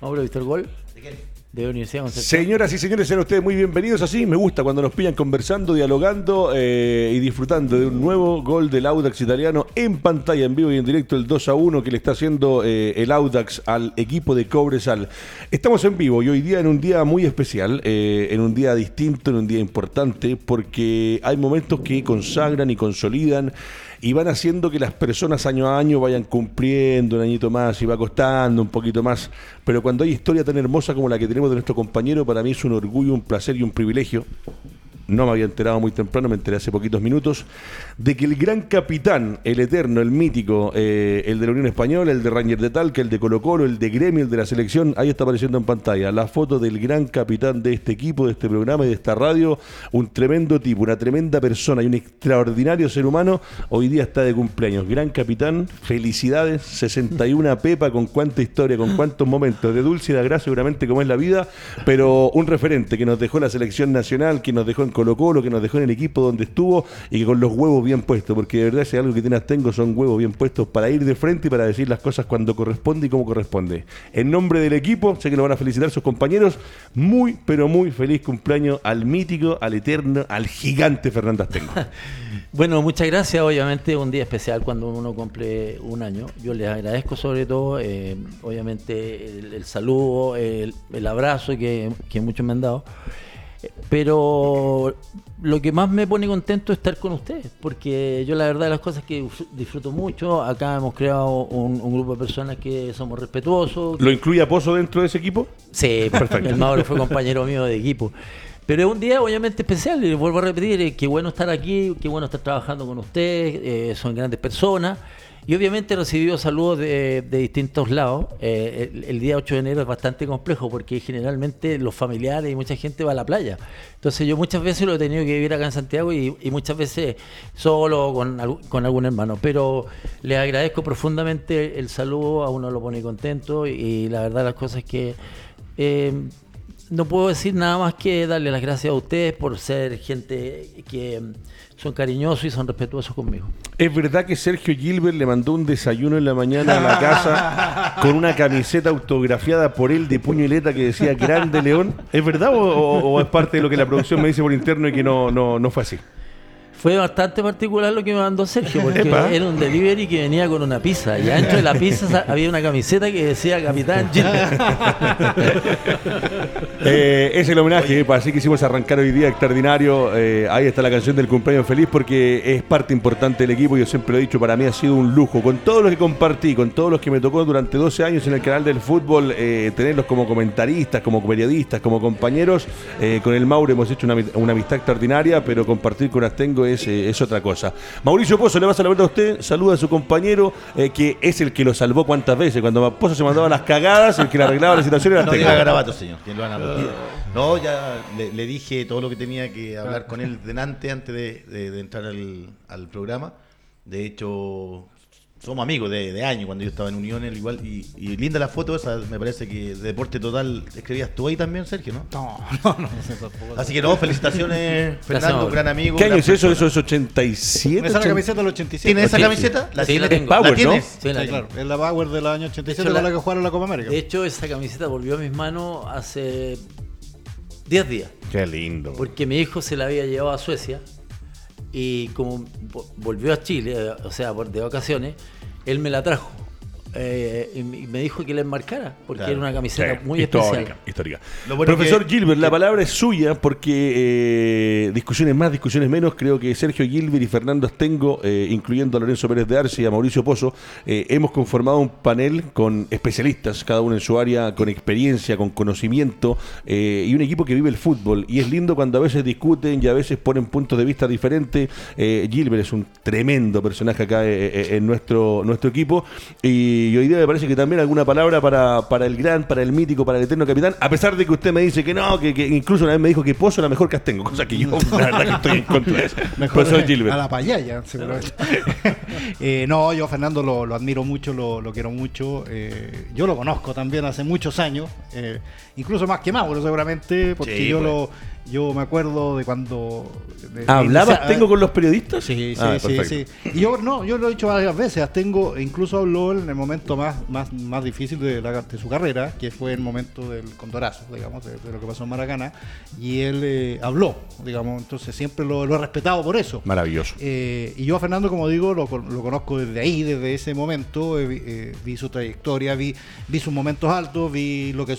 Mauro, ¿viste el gol? ¿De qué? De Universidad de Concepción. Señoras y señores, sean ustedes muy bienvenidos así. Me gusta cuando nos pillan conversando, dialogando eh, y disfrutando de un nuevo gol del Audax italiano en pantalla, en vivo y en directo, el 2 a 1 que le está haciendo eh, el Audax al equipo de Cobresal. Estamos en vivo y hoy día en un día muy especial, eh, en un día distinto, en un día importante, porque hay momentos que consagran y consolidan y van haciendo que las personas año a año vayan cumpliendo un añito más y va costando un poquito más. Pero cuando hay historia tan hermosa como la que tenemos de nuestro compañero, para mí es un orgullo, un placer y un privilegio no me había enterado muy temprano, me enteré hace poquitos minutos, de que el gran capitán, el eterno, el mítico, eh, el de la Unión Española, el de Ranger de Talca, el de Colo Colo, el de Gremio, el de la selección, ahí está apareciendo en pantalla la foto del gran capitán de este equipo, de este programa y de esta radio, un tremendo tipo, una tremenda persona y un extraordinario ser humano, hoy día está de cumpleaños. Gran capitán, felicidades, 61 Pepa, con cuánta historia, con cuántos momentos de dulce y de gracia seguramente como es la vida, pero un referente que nos dejó la selección nacional, que nos dejó en Colo Colo, que nos dejó en el equipo donde estuvo y que con los huevos bien puestos, porque de verdad si algo que tienes tengo son huevos bien puestos para ir de frente y para decir las cosas cuando corresponde y como corresponde. En nombre del equipo, sé que lo van a felicitar sus compañeros, muy pero muy feliz cumpleaños al mítico, al eterno, al gigante Fernando Astengo. Bueno, muchas gracias. Obviamente un día especial cuando uno cumple un año. Yo les agradezco sobre todo, eh, obviamente, el, saludo, el, abrazo que muchos me han dado. Pero lo que más me pone contento es estar con ustedes, porque yo la verdad de las cosas que disfruto mucho, acá hemos creado un, un grupo de personas que somos respetuosos. ¿Lo incluye a Pozo dentro de ese equipo? Sí, perfecto. El Mauro fue compañero mío de equipo. Pero es un día obviamente especial, y vuelvo a repetir, eh, qué bueno estar aquí, qué bueno estar trabajando con ustedes, eh, son grandes personas. Y obviamente he recibido saludos de, de distintos lados. Eh, el, el, día 8 de enero es bastante complejo porque generalmente los familiares y mucha gente va a la playa. Entonces yo muchas veces lo he tenido que vivir acá en Santiago y, y muchas veces solo con, con, algún hermano. Pero les agradezco profundamente el saludo, a uno lo pone contento y, la verdad las cosas es que... Eh, no puedo decir nada más que darle las gracias a ustedes por ser gente que son cariñosos y son respetuosos conmigo. ¿Es verdad que Sergio Gilbert le mandó un desayuno en la mañana a la casa con una camiseta autografiada por él de puñoleta que decía Grande León? ¿Es verdad o, o, o, es parte de lo que la producción me dice por interno y que no, no, no fue así? Fue bastante particular lo que me mandó Sergio, porque Epa. era un delivery que venía con una pizza. Y adentro de la pizza había una camiseta que decía Capitán eh, Es el homenaje, así que hicimos arrancar hoy día extraordinario. Eh, ahí está la canción del cumpleaños feliz, porque es parte importante del equipo. Yo siempre lo he dicho, para mí ha sido un lujo. Con todos los que compartí, con todos los que me tocó durante 12 años en el canal del fútbol, eh, tenerlos como comentaristas, como periodistas, como compañeros. Eh, con el Mauro hemos hecho una, una amistad extraordinaria, pero compartir con Astengo es, eh, es, otra cosa. Mauricio Pozo, le vas a la verdad a usted, saluda a su compañero, eh, que es el que lo salvó cuántas veces. Cuando Pozo se mandaba las cagadas, el que le arreglaba la situación era No diga garabato, señor. Que lo van a no, ya le, le, dije todo lo que tenía que hablar con él delante antes de, de, de entrar al, al programa. De hecho, somos amigos de, de años cuando yo estaba en Unión igual y, y, linda la foto esa me parece que de Deporte Total escribías tú ahí también Sergio ¿no? no no no así que no felicitaciones Fernando gran amigo ¿qué año es eso? eso es 87 esa es la camiseta del 87 ¿tienes esa camiseta? la, sí, la, tengo. Power, ¿La tienes? ¿no? sí, la sí, claro es la Power del año 87 con la, la que jugaron la Copa América de hecho esa camiseta volvió a mis manos hace 10 días qué lindo porque mi hijo se la había llevado a Suecia y como volvió a Chile o sea de vacaciones él me la trajo. Eh, y me dijo que la enmarcara porque claro. era una camiseta sí, muy histórica, especial. Histórica. Bueno Profesor que, Gilbert, la palabra es suya porque eh, discusiones más, discusiones menos. Creo que Sergio Gilbert y Fernando Astengo, eh, incluyendo a Lorenzo Pérez de Arce y a Mauricio Pozo, eh, hemos conformado un panel con especialistas, cada uno en su área, con experiencia, con conocimiento eh, y un equipo que vive el fútbol. Y es lindo cuando a veces discuten y a veces ponen puntos de vista diferentes. Eh, Gilbert es un tremendo personaje acá en nuestro, nuestro equipo y y hoy día me parece que también alguna palabra para, para el gran, para el mítico, para el eterno capitán, a pesar de que usted me dice que no, que, que incluso una vez me dijo que Pozo era mejor que Astengo, cosa que yo la verdad que estoy en contra de eso. Mejor soy Gilbert. A la payaya, seguramente. eh, no, yo a Fernando lo, lo admiro mucho, lo, lo quiero mucho. Eh, yo lo conozco también hace muchos años, eh, incluso más que Mauro seguramente, porque sí, yo pues. lo yo me acuerdo de cuando. De, ¿Hablabas de, tengo con los periodistas? Sí, sí, ah, sí, sí, Y yo, no, yo lo he dicho varias veces. Tengo, incluso habló en el momento momento más, más, más difícil de, la- de su carrera, que fue el momento del condorazo, digamos, de, de lo que pasó en Maracaná, y él eh, habló, digamos, entonces siempre lo, lo he respetado por eso. Maravilloso. Eh, y yo a Fernando, como digo, lo, con- lo conozco desde ahí, desde ese momento, eh, vi, su trayectoria, vi, vi sus momentos altos, vi lo que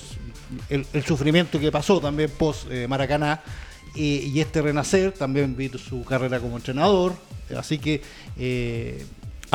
el, el sufrimiento que pasó también post Maracaná y, y este renacer, también vi su carrera como entrenador, así que... eh,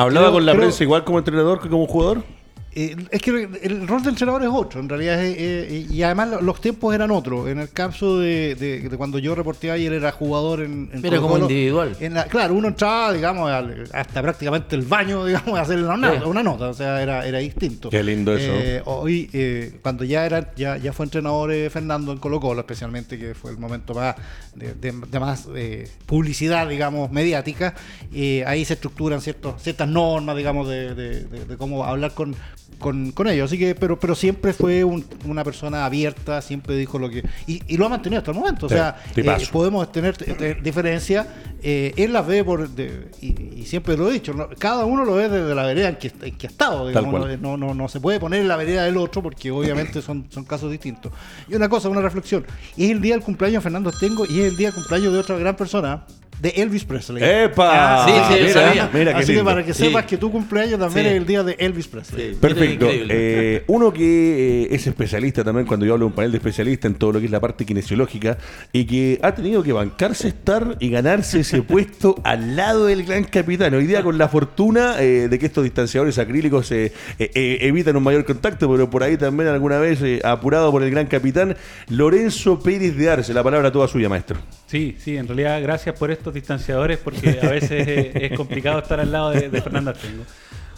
¿Hablaba creo- con la creo- prensa igual como entrenador que como jugador? Eh, es que el rol del entrenador es otro, en realidad, es- eh, y además lo- los tiempos eran otros. En el caso de, de- de cuando yo reporté ayer, era jugador en. en Era como Colo-Colo. individual. En la- claro, uno entraba, digamos, al- hasta prácticamente el baño, digamos, a hacer una, Sí. una nota, o sea, era, era distinto. Qué lindo eso. Eh, hoy, eh, cuando ya era ya, ya fue entrenador eh, Fernando en Colo Colo, especialmente, que fue el momento más de, de- de más eh, publicidad, digamos, mediática, eh, ahí se estructuran ciertos, ciertas normas, digamos, de, de- de- de cómo hablar con, con, con ellos. Así que, pero, pero siempre fue un- una persona abierta, siempre dijo lo que. Y, y lo ha mantenido hasta el momento. Sí, o sea, eh, podemos tener eh, diferencias. eh, él las ve por. de- y, y siempre lo he dicho, ¿no? cada uno lo ve desde la vereda en que, en que ha estado. Digamos, no, no, no se puede poner en la vereda del otro porque obviamente son, son casos distintos. Y una cosa, una reflexión. Es el día del cumpleaños de Fernando Tengo y es el día del cumpleaños de otra gran persona, de Elvis Presley. ¡Epa! Ah, Sí, sí, mira, sabía. mira qué Así que para que Sí. sepas que tu cumpleaños también Sí. es el día de Elvis Presley. Sí. Perfecto. Eh, uno que eh, es especialista también, cuando yo hablo de un panel de especialistas en todo lo que es la parte kinesiológica, y que ha tenido que bancarse estar y ganarse ese puesto al lado del gran capitán. Hoy día con la fortuna eh, de que estos distanciadores acrílicos eh, eh, eh, evitan un mayor contacto, pero por ahí también alguna vez eh, apurado por el gran capitán, Lorenzo Pérez de Arce. La palabra toda suya, maestro. Sí, sí, en realidad gracias por estos distanciadores porque a veces es, es complicado estar al lado de, de Fernando Artengo.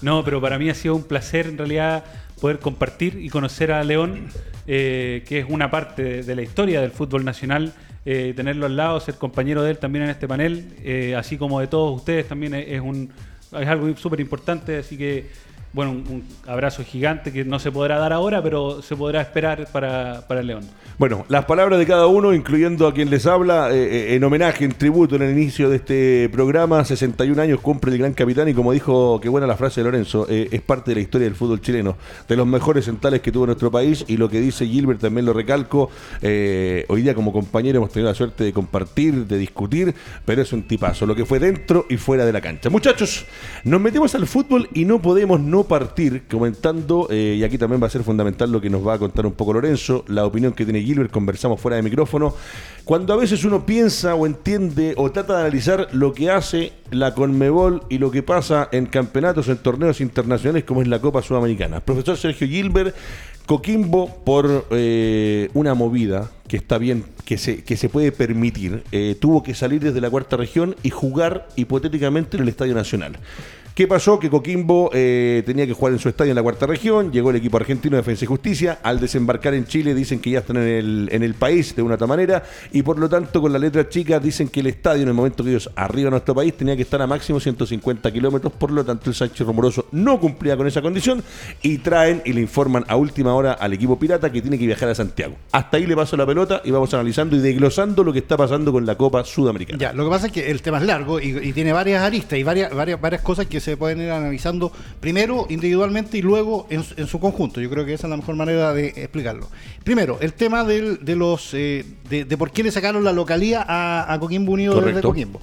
No, pero para mí ha sido un placer en realidad poder compartir y conocer a León, eh, que es una parte de, de la historia del fútbol nacional, eh, tenerlo al lado, ser compañero de él también en este panel, eh, así como de todos ustedes también es, es un, es algo súper importante, así que bueno, un, abrazo gigante que no se podrá dar ahora, pero se podrá esperar para, para el León. Bueno, las palabras de cada uno, incluyendo a quien les habla, eh, eh, en homenaje, en tributo en el inicio de este programa, 61 años cumple el gran capitán y como dijo, qué buena la frase de Lorenzo, eh, es parte de la historia del fútbol chileno, de los mejores centrales que tuvo nuestro país y lo que dice Gilbert también lo recalco, hoy día como compañero hemos tenido la suerte de compartir, de discutir, pero es un tipazo, lo que fue dentro y fuera de la cancha. Muchachos, nos metemos al fútbol y no podemos no partir comentando, eh, y aquí también va a ser fundamental lo que nos va a contar un poco Lorenzo, la opinión que tiene Gilbert, conversamos fuera de micrófono, cuando a veces uno piensa o entiende o trata de analizar lo que hace la Conmebol y lo que pasa en campeonatos, en torneos internacionales como es la Copa Sudamericana. Profesor Sergio Gilbert, Coquimbo por eh, una movida que está bien, que se, que se puede permitir, eh, tuvo que salir desde la cuarta región y jugar hipotéticamente en el Estadio Nacional. ¿Qué pasó? Que Coquimbo eh, tenía que jugar en su estadio en la cuarta región, llegó el equipo argentino de Defensa y Justicia, al desembarcar en Chile dicen que ya están en el, en el país de una otra manera y por lo tanto con la letra chica dicen que el estadio en el momento que ellos arriban a nuestro país tenía que estar a máximo 150 kilómetros, por lo tanto el Sánchez Romoroso no cumplía con esa condición y traen y le informan a última hora al equipo pirata que tiene que viajar a Santiago. Hasta ahí le paso la pelota y vamos analizando y desglosando lo que está pasando con la Copa Sudamericana. Ya, lo que pasa es que el tema es largo y, y tiene varias aristas y varias, varias, varias cosas que se pueden ir analizando primero individualmente y luego en, su- en su conjunto. Yo creo que esa es la mejor manera de explicarlo. Primero, el tema del- de los eh, de, de por qué le sacaron la localía a, a Coquimbo Unido desde Correcto. Coquimbo.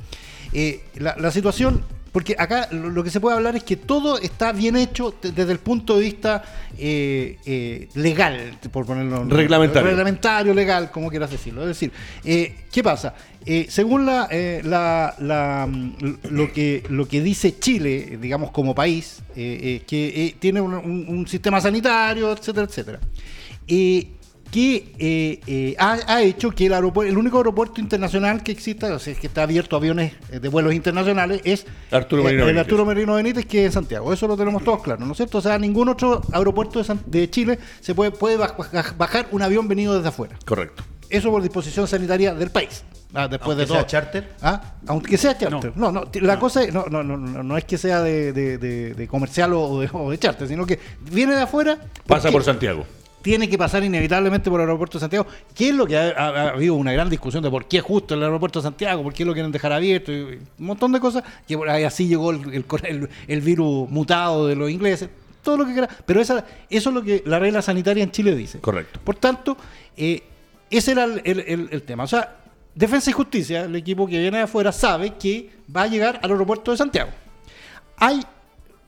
Eh, la, la situación, porque acá lo, que se puede hablar es que todo está bien hecho desde el punto de vista eh, eh, legal, por ponerlo Reglamentario. reglamentario, legal, como quieras decirlo. Es decir, eh, ¿qué pasa? Eh, según la, eh, la- la, mm, lo, que, lo que dice Chile, digamos como país, eh, que tiene un, un- un sistema sanitario, etcétera, etcétera, que eh, eh, ha, ha hecho que el aeropuerto, el único aeropuerto internacional que exista, o sea, que está abierto a aviones eh, de vuelos internacionales, es Arturo eh, Merino el Benítez. Arturo Merino Benítez, que es en Santiago. Eso lo tenemos todos claro, ¿no es cierto? O sea, ningún otro aeropuerto de, San- de Chile se puede, puede baj- bajar un avión venido desde afuera. Correcto. Eso por disposición sanitaria del país. Ah, después Aunque de todo. sea charter. Ah, aunque sea charter. No, no, t- la cosa es, no, no, no, no, no es que sea de, de- de- de comercial o de, o de charter, sino que viene de afuera. Pasa porque por Santiago. Tiene que pasar inevitablemente por el aeropuerto de Santiago, que es lo que ha, ha- ha habido una gran discusión de por qué justo el aeropuerto de Santiago, por qué lo quieren dejar abierto, y, y un montón de cosas, que por ahí así llegó el, el, el- el virus mutado de los ingleses, todo lo que quiera, pero esa, eso es lo que la regla sanitaria en Chile dice. Correcto. Por tanto, eh, ese era el- el tema. O sea, Defensa y Justicia, el equipo que viene de afuera, sabe que va a llegar al aeropuerto de Santiago. Hay,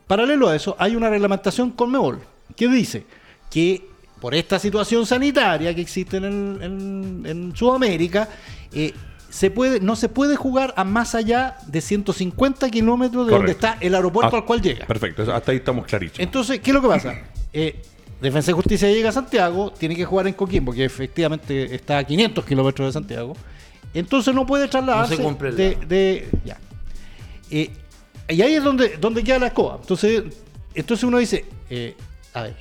paralelo a eso, hay una reglamentación con Mebol que dice que por esta situación sanitaria que existe en, el- en- en Sudamérica, eh, se puede, no se puede jugar a más allá de 150 kilómetros de donde está el aeropuerto Ah, al cual llega. Perfecto, hasta ahí estamos clarísimos. Entonces, ¿qué es lo que pasa? Eh, Defensa y Justicia llega a Santiago, tiene que jugar en Coquimbo, que efectivamente está a 500 kilómetros de Santiago. Entonces no puede trasladarse No se de, de- ya. Eh, y ahí es donde, donde queda la escoba. Entonces, entonces uno dice, eh, a ver,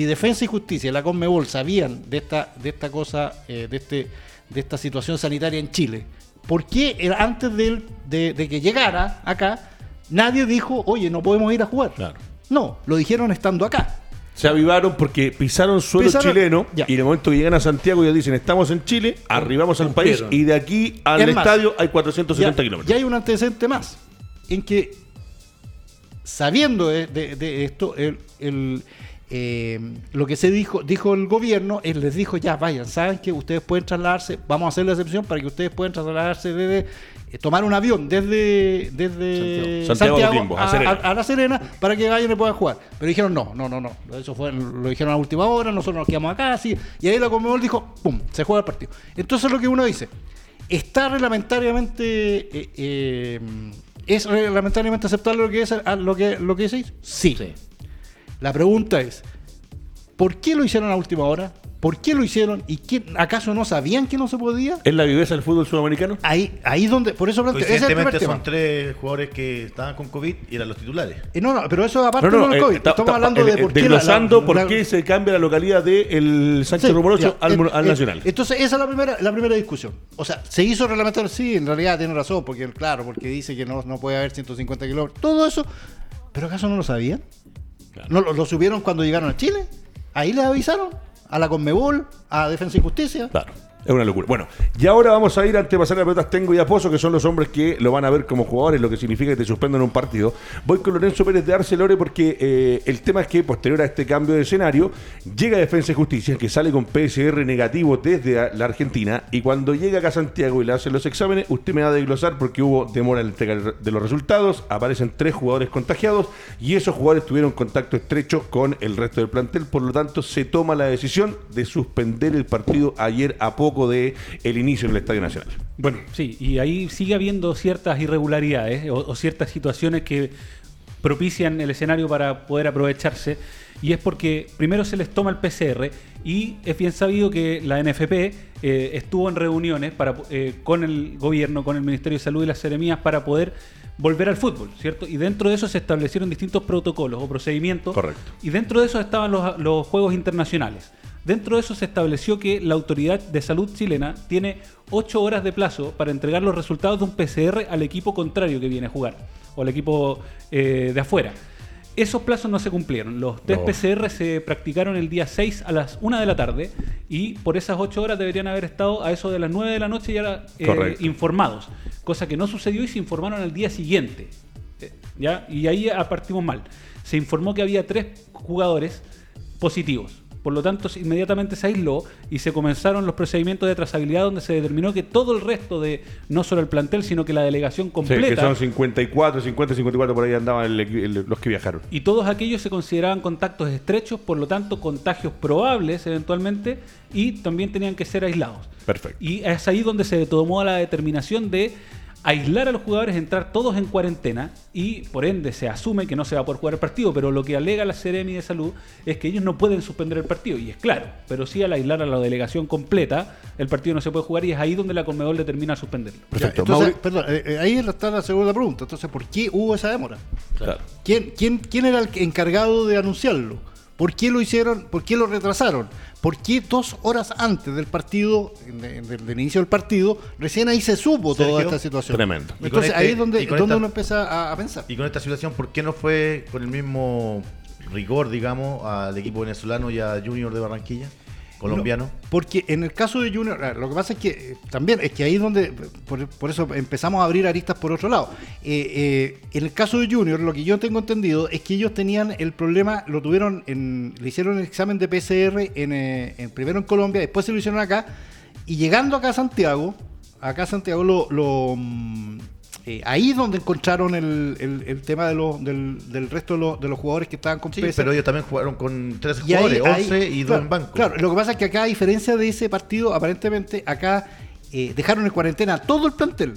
si Defensa y Justicia y la Conmebol sabían de esta, de esta cosa, eh, de, este, de esta situación sanitaria en Chile, ¿por qué antes de, de- de que llegara acá, nadie dijo, oye, no podemos ir a jugar? Claro. No, lo dijeron estando acá. Se avivaron porque pisaron suelo Pisaron- chileno ya. y en el momento que llegan a Santiago ya dicen estamos en Chile, arribamos al país y de aquí al Es más, estadio hay 470 Ya, kilómetros. ya hay un antecedente más, en que sabiendo de, de- de esto, el, el, eh, lo que se dijo, dijo el gobierno, él les dijo, ya vayan, saben que ustedes pueden trasladarse, vamos a hacer la excepción para que ustedes puedan trasladarse desde, eh, tomar un avión desde, desde Santiago. Santiago Santiago, a La Serena para que vayan y puedan jugar. Pero dijeron, no, no, no, no, eso fue, lo dijeron a última hora, nosotros nos quedamos acá, así, y ahí la Conmebol dijo, pum, se juega el partido. Entonces lo que uno dice, ¿está reglamentariamente, eh, es reglamentariamente aceptable lo que es lo que, lo que decís? Sí. Sí. La pregunta es, ¿por qué lo hicieron a última hora? ¿Por qué lo hicieron? ¿Y quién, acaso no sabían que no se podía? ¿Es la viveza del fútbol sudamericano? Ahí, ahí donde, por eso planteo, ese es el primer Coincidentemente tema. son tres jugadores que estaban con COVID y eran los titulares. Eh, no, no, pero eso aparte No, no, del eh, COVID. Estamos hablando eh, de eh, por qué la- desglosando la- por la- qué se cambia la localidad del Sánchez Sí, Rumoroso ya, al, al Nacional. Entonces, esa es la primera, la primera discusión. O sea, ¿se hizo reglamentario? Sí, en realidad tiene razón, porque claro, porque dice que no, no puede haber 150 kilómetros. Todo eso. ¿Pero acaso no lo sabían? ¿No lo, lo subieron cuando llegaron a Chile? ¿Ahí les avisaron? ¿A la Conmebol? ¿A Defensa y Justicia? Claro. Es una locura. Bueno, y ahora vamos a ir antes de pasar a pelotas Tengo y Aposo, que son los hombres que lo van a ver como jugadores, lo que significa que te suspendan un partido. Voy con Lorenzo Pérez de Arcelore porque eh, el tema es que posterior a este cambio de escenario, llega Defensa y Justicia, que sale con PCR negativo desde la Argentina, y cuando llega acá a Santiago y le hacen los exámenes, usted me va a desglosar porque hubo demora en la entrega de los resultados, aparecen tres jugadores contagiados, y esos jugadores tuvieron contacto estrecho con el resto del plantel, por lo tanto se toma la decisión de suspender el partido ayer a poco de el inicio del Estadio Nacional. Bueno, sí, y ahí sigue habiendo ciertas irregularidades o, o ciertas situaciones que propician el escenario para poder aprovecharse. Y es porque primero se les toma el PCR y es bien sabido que la NFP eh, estuvo en reuniones para, eh, con el gobierno, con el Ministerio de Salud y las seremías para poder volver al fútbol, ¿cierto? Y dentro de eso se establecieron distintos protocolos o procedimientos. Correcto. Y dentro de eso estaban los, los Juegos Internacionales. Dentro de eso se estableció que la Autoridad de Salud chilena tiene ocho horas de plazo para entregar los resultados de un PCR al equipo contrario que viene a jugar, o al equipo eh, de afuera. Esos plazos no se cumplieron. Los test No. PCR se practicaron el día 6 a las 1 de la tarde y por esas 8 horas deberían haber estado a eso de las 9 de la noche ya eh, informados. Cosa que no sucedió y se informaron al día siguiente. Eh, ¿ya? Y ahí ah, partimos mal. Se informó que había tres jugadores positivos. Por lo tanto, inmediatamente se aisló y se comenzaron los procedimientos de trazabilidad donde se determinó que todo el resto de, no solo el plantel, sino que la delegación Sí, completa... que son 54, 50, 54 por ahí andaban el equi- el- los que viajaron. Y todos aquellos se consideraban contactos estrechos, por lo tanto contagios probables eventualmente, y también tenían que ser aislados. Perfecto. Y es ahí donde se tomó la determinación de aislar a los jugadores, entrar todos en cuarentena y por ende se asume que no se va a poder jugar el partido, pero lo que alega la Seremi de Salud es que ellos no pueden suspender el partido y es claro, pero sí al aislar a la delegación completa, el partido no se puede jugar y es ahí donde la Conmebol determina suspenderlo. Perfecto. Ya, entonces, Mauri- perdón, eh, eh, ahí está la segunda pregunta. Entonces, ¿por qué hubo esa demora? Claro. ¿Quién, quién, quién era el encargado de anunciarlo? ¿Por qué lo hicieron? ¿Por qué lo retrasaron? ¿Por qué dos horas antes del partido, de- de- del inicio del partido, recién ahí se supo toda esta situación? tremendo. Entonces este- ahí es donde, donde esta- uno empieza a, a pensar. Y con esta situación, ¿por qué no fue con el mismo rigor, digamos, al equipo venezolano y a Junior de Barranquilla? Colombiano. No, porque en el caso de Junior, ah, lo que pasa es que eh, también, es que ahí es donde, por, por eso empezamos a abrir aristas por otro lado. Eh, eh, en el caso de Junior, lo que yo tengo entendido es que ellos tenían el problema, lo tuvieron, en, le hicieron el examen de PCR en, eh, primero en Colombia, después se lo hicieron acá, y llegando acá a Santiago, acá a Santiago lo... lo, mm, eh, ahí es donde encontraron el, el- el tema de los, del, del resto de los, de los jugadores que estaban con Sí, pero ellos también jugaron con 13 Y ahí- jugadores, ahí- 11 y 2 claro, en banco. Claro, lo que pasa es que acá, a diferencia de ese partido, aparentemente acá eh, dejaron en cuarentena todo el plantel.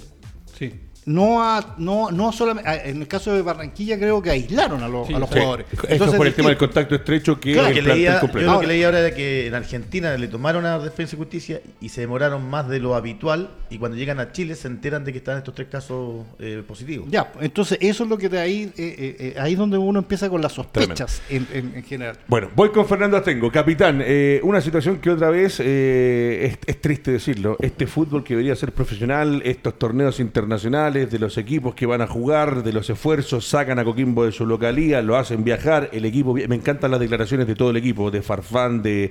No, a, no, no solamente. a- En el caso de Barranquilla, creo que aislaron a los, Sí, a los sí. jugadores. Eso Entonces, por el tema del distinto. contacto estrecho que Claro, el que leía, yo completo. lo que leí ahora era que en Argentina le tomaron a Defensa y Justicia y se demoraron más de lo habitual y cuando llegan a Chile se enteran de que están estos tres casos eh, positivos. Ya, entonces eso es lo que de ahí, eh, eh, eh, ahí es donde uno empieza con las sospechas en, en- en general. Bueno, voy con Fernando Astengo. Capitán, eh, una situación que otra vez eh, es, es triste decirlo. Este fútbol que debería ser profesional, estos torneos internacionales, de los equipos que van a jugar, de los esfuerzos, sacan a Coquimbo de su localía, lo hacen viajar, el equipo, me encantan las declaraciones de todo el equipo, de Farfán, de,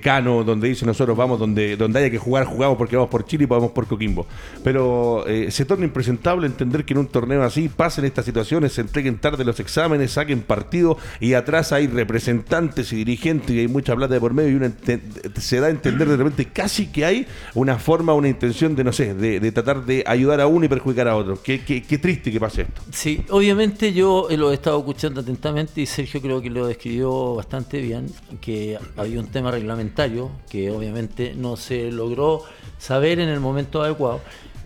Cano, donde dice nosotros vamos donde, donde haya que jugar, jugamos porque vamos por Chile y vamos por Coquimbo. Pero eh, se torna impresentable entender que en un torneo así pasen estas situaciones, se entreguen tarde los exámenes, saquen partido y atrás hay representantes y dirigentes y hay mucha plata de por medio y ente- se da a entender de repente casi que hay una forma, una intención de, no sé, de, de tratar de ayudar a uno y perjudicar a otro. Qué, qué- qué triste que pase esto. Sí, obviamente yo eh, lo he estado escuchando atentamente y Sergio creo que lo describió bastante bien, que había un tema reglamentario que obviamente no se logró saber en el momento adecuado,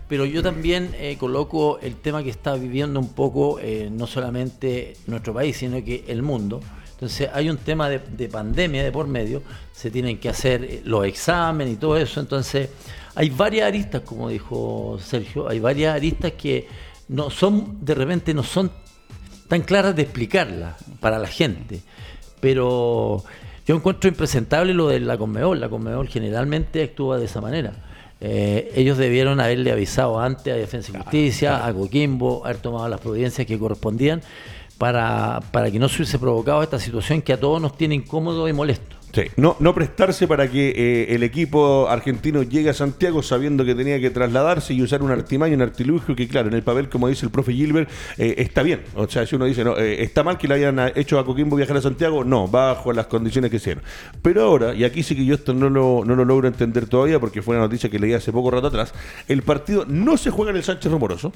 pero yo también eh, coloco el tema que está viviendo un poco eh, no solamente nuestro país, sino que el mundo. Entonces hay un tema de, de pandemia de por medio, se tienen que hacer eh, los exámenes y todo eso, entonces hay varias aristas, como dijo Sergio, hay varias aristas que no son, de repente no son tan claras de explicarlas para la gente. Pero yo encuentro impresentable lo de la Conmebol. La Conmebol generalmente actúa de esa manera. Eh, ellos debieron haberle avisado antes a Defensa y Justicia, a Coquimbo, haber tomado las providencias que correspondían para, para que no se hubiese provocado esta situación que a todos nos tiene incómodo y molesto. Sí, no, no prestarse para que eh, el equipo argentino llegue a Santiago sabiendo que tenía que trasladarse y usar un artimaño, un artilugio que, claro, en el papel, como dice el profe Gilbert, eh, está bien. O sea, si uno dice, no, eh, está mal que le hayan hecho a Coquimbo viajar a Santiago, no, bajo las condiciones que hicieron. Pero ahora, y aquí sí que yo esto no lo, no lo logro entender todavía porque fue una noticia que leí hace poco rato atrás, el partido no se juega en el Sánchez Romoroso,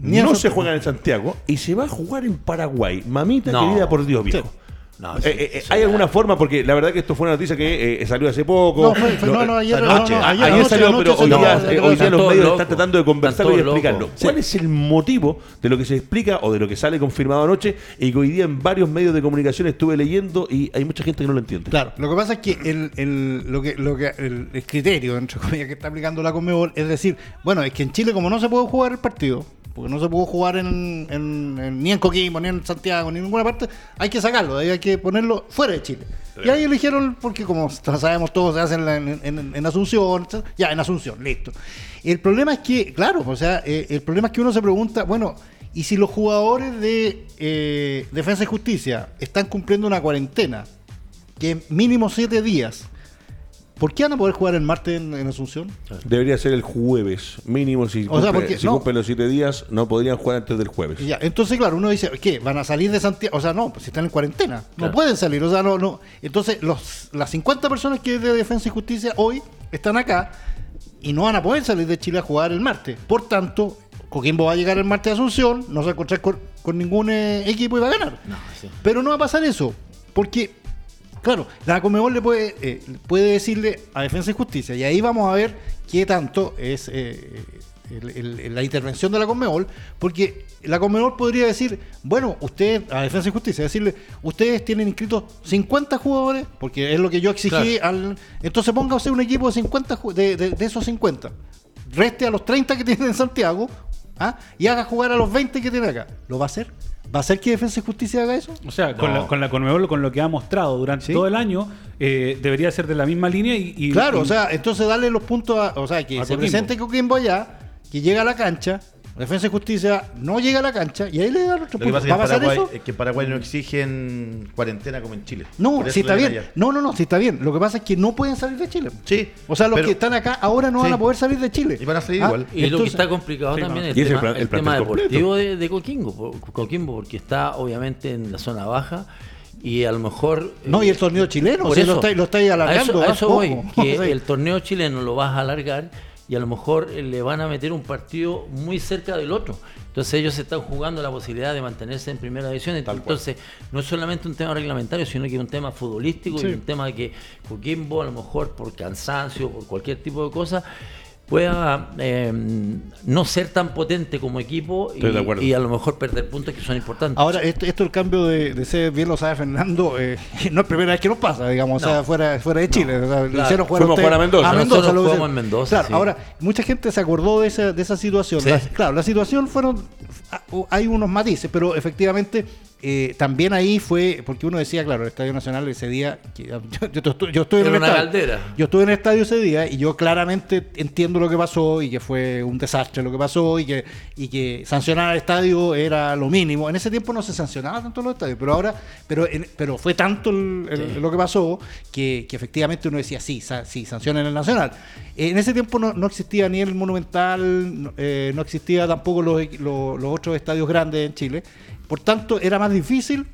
Ni no se juega en Santiago y se va a jugar en Paraguay. Mamita No. querida, por Dios, viejo. No, Eh, eh, eh, ¿Hay alguna forma? Porque la verdad que esto fue una noticia que eh, salió hace poco. No, fue- fue- no, no, ayer- no, ayer salió, anoche pero hoy día, eh, hoy los medios locos, están tratando de conversarlo y explicarlo. locos. ¿Cuál es el motivo de lo que se explica o de lo que sale confirmado anoche y que hoy día en varios medios de comunicación estuve leyendo y hay mucha gente que no lo entiende? Claro, lo que pasa es que el, el- lo que, lo que el, el criterio, entre comillas, que está aplicando la Conmebol es decir, bueno, es que en Chile como no se puede jugar el partido, porque no se pudo jugar en, en- en- ni en Coquimbo, ni en Santiago, ni en ninguna parte, hay que sacarlo, hay que ponerlo fuera de Chile. Y ahí eligieron, porque como sabemos todos, se hacen en, en- en Asunción, ya, en Asunción, listo. El problema es que, claro, o sea, eh, el problema es que uno se pregunta, bueno, ¿y si los jugadores de eh, Defensa y Justicia están cumpliendo una cuarentena? que mínimo siete días. ¿Por qué van a poder jugar el martes en, en Asunción? Debería ser el jueves, mínimo. Si, O sea, cumple- porque- si no. cumplen los siete días, no podrían jugar antes del jueves. Ya, entonces, claro, uno dice, ¿qué? ¿Van a salir de Santiago? O sea, no, pues si están en cuarentena. No Claro. pueden salir, o sea, no, no. Entonces, los, las 50 personas que es de Defensa y Justicia hoy están acá y no van a poder salir de Chile a jugar el martes. Por tanto, Coquimbo va a llegar el martes a Asunción, no se va a encontrar con, con ningún eh, equipo y va a ganar. No, sí. Pero no va a pasar eso, porque, claro, la Comebol le puede, eh, puede decirle a Defensa y Justicia, y ahí vamos a ver qué tanto es eh, el- el- la intervención de la Conmebol, porque la Conmebol podría decir, bueno, usted, a Defensa y Justicia, decirle, ustedes tienen inscritos 50 jugadores, porque es lo que yo exigí, al, entonces ponga usted un equipo de 50 ju- de, de- de esos 50, reste a los 30 que tienen en Santiago, ¿ah? y haga jugar a los 20 que tiene acá. ¿Lo va a hacer? ¿Va a hacer que Defensa y Justicia haga eso? O sea, con, No. la, con la Conmebol, con lo que ha mostrado durante Sí. todo el año, eh, debería ser de la misma línea y... y- Claro, y- o sea, entonces darle los puntos a. O sea, que A se Coquimbo. presente Coquimbo allá, que llega a la cancha Defensa y Justicia no llega a la cancha y ahí le dan los tres Lo que puntos. pasa es que, ¿Va en a pasar Paraguay, eso? es que en Paraguay no exigen cuarentena como en Chile. No, sí está bien. allá. No, no, no, sí está bien. Lo que pasa es que no pueden salir de Chile. Sí. O sea, los pero- que están acá ahora no van a poder salir de Chile. Y van a salir Ah, igual. Y lo que entonces- está complicado Sí, también no. es el tema, el el deportivo de, de Coquimbo, Coquimbo, porque está obviamente en la zona baja y a lo mejor... No, eh, y el torneo chileno, por si eso, lo estáis lo estáis a alargando. eso, a ¿ah? eso voy, Ojo. que el torneo chileno lo vas a alargar y a lo mejor eh, le van a meter un partido muy cerca del otro. Entonces ellos están jugando la posibilidad de mantenerse en primera división. Entonces no es solamente un tema reglamentario, sino que es un tema futbolístico Sí. y un tema de que Coquimbo a lo mejor por cansancio, por cualquier tipo de cosa, pueda eh, no ser tan potente como equipo y, a lo mejor perder puntos que son importantes. Ahora, esto, esto el cambio de, de ser, bien lo sabe Fernando, eh, no es primera vez que nos pasa, digamos, o sea, No. fuera, fuera de Chile. o sea, le Claro. hicieron jugar Fuimos a jugar a Mendoza. Nosotros en Mendoza, Claro, sí. ahora, mucha gente se acordó de esa, de esa situación. Sí. La- claro, la situación fueron, hay unos matices, pero efectivamente eh, también ahí fue, porque uno decía, claro, el Estadio Nacional ese día, yo, yo- estoy en el estadio. Yo estuve en el estadio ese día y yo claramente entiendo lo que pasó y que fue un desastre lo que pasó y que, y que sancionar al estadio era lo mínimo. En ese tiempo no se sancionaba tanto los estadios, pero ahora, pero, en- pero fue tanto el- el- lo que pasó que, que efectivamente uno decía, sí, sa- sí, sancionen el Nacional. En ese tiempo no, no existía ni el Monumental, no, eh, no existía tampoco los- los otros estadios grandes en Chile. Por tanto, era más difícil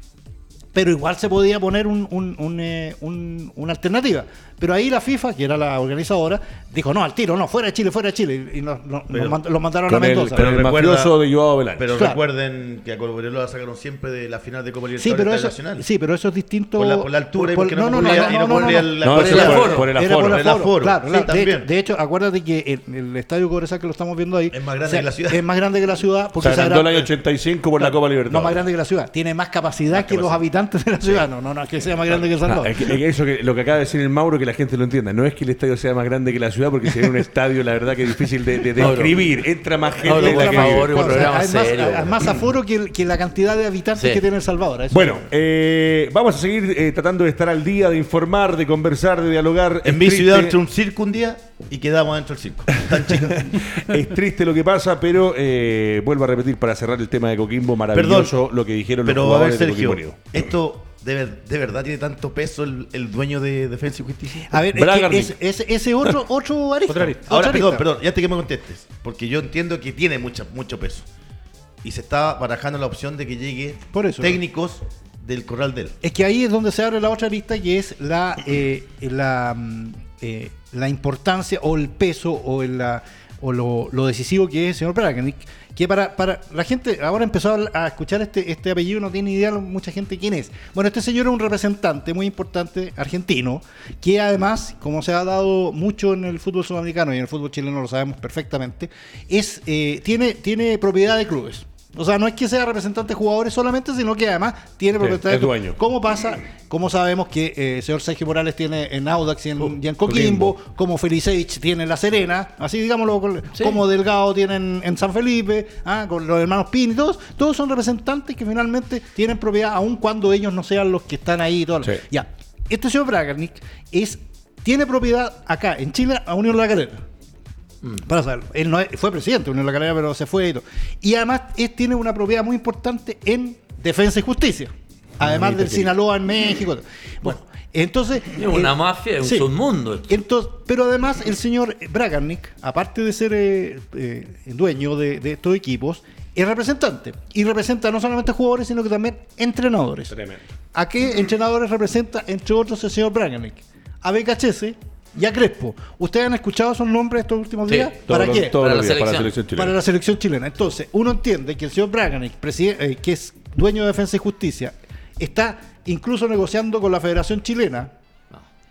pero igual se podía poner un, un- un, eh, un- una alternativa. Pero ahí la FIFA, que era la organizadora, dijo, no, al tiro, no, fuera de Chile, fuera de Chile. Y nos, nos- Pero- los mandaron a el, Mendoza. el Pero recuerda- mafioso de Joao Belange. Pero Claro. recuerden que a Cobreloa sacaron siempre de la final de Copa sí, Libertadores pero del eso, Nacional. sí, pero eso es distinto. Por la- por la altura y porque no no, no, y no no, no, el- No, por el aforo. por el Era aforo. por el El aforo, claro, sí, de, hecho, de hecho, acuérdate que el, el estadio Cobresal que lo estamos viendo ahí Es más grande o sea, que la ciudad. Es más grande que la ciudad. Porque Se agrandó el año 85 por la Copa Libertadores. No más grande que la ciudad. Tiene más capacidad que los capacidad. Habitantes de la ciudad. No, no, no, es que sea más grande que el Salvador. es que eso que, lo que acaba de decir el Mauro, que la gente lo entienda. No es que el estadio sea más grande que la ciudad, porque si hay un estadio, la verdad que es difícil de, describir. Entra más gente Mauro, de la por que favor, vive. un Claro, o sea, programa hay, más, hay más aforo que, el- que la cantidad de habitantes Sí. que tiene El Salvador. Eso- Bueno, eh, vamos a seguir eh, tratando de estar al día, de informar, de conversar, de dialogar. En mi ciudad un circo un día y quedamos dentro del circo. Tan chico. Es triste lo que pasa, pero eh, vuelvo a repetir para cerrar el tema de Coquimbo, maravilloso lo que dijeron los Pero a ver, jugadores de Sergio, Coquimbo Unido. ¿esto de, ver- de verdad tiene tanto peso el, el dueño de Defensa y Justicia? A ver, es Braga que Nick. es- es- ese otro, otro arista. Otra arista. Ahora, Otra perdón, arista. perdón, ya te que me contestes, porque yo entiendo que tiene mucha, mucho peso. Y se está barajando la opción de que llegue Por eso. técnicos del corral de él. Es que ahí es donde se abre la otra arista que es la, eh, la, mm, eh, la importancia o el peso o, el, o lo, decisivo que es el señor Braganic. Que para, para la gente ahora empezó a, a escuchar este, este apellido, no tiene idea mucha gente quién es. Bueno, este señor es un representante muy importante argentino, que además, como se ha dado mucho en el fútbol sudamericano y en el fútbol chileno lo sabemos perfectamente, es eh, tiene, tiene propiedad de clubes. O sea, no es que sea representante de jugadores solamente, sino que además tiene propiedad de dueño. ¿Cómo pasa? ¿Cómo sabemos que eh, el señor Sergio Morales tiene en Audax y en, Oh, y en Coquimbo? Como Felicevich tiene en La Serena, así digámoslo, Sí. como Delgado tiene en, en San Felipe, ah, con los hermanos Pini, todos, todos son representantes que finalmente tienen propiedad, aun cuando ellos no sean los que están ahí. y todo. Sí. Ya, este señor Bragarnik es, tiene propiedad acá, en Chile, a Unión La Calera. Para saberlo. Él no fue presidente de Unión La Calera, pero se fue y todo. Y además es, tiene una propiedad muy importante en Defensa y Justicia. Además del Sinaloa en México. Bueno, entonces. Es una eh, mafia, es un submundo. esto. Entonces, pero además el señor Bragarnik, aparte de ser eh, eh, dueño de, de estos equipos, es representante. Y representa no solamente jugadores, sino que también entrenadores. Tremendo. ¿A qué entrenadores representa, entre otros, el señor Braganic? A Becachese y a Crespo. ¿Ustedes han escuchado esos nombres estos últimos Sí, días? ¿Para qué? Para la días, para la selección. chilena. Para la selección chilena. Entonces, uno entiende que el señor Braganic, eh, que es dueño de Defensa y Justicia, está incluso negociando con la Federación Chilena,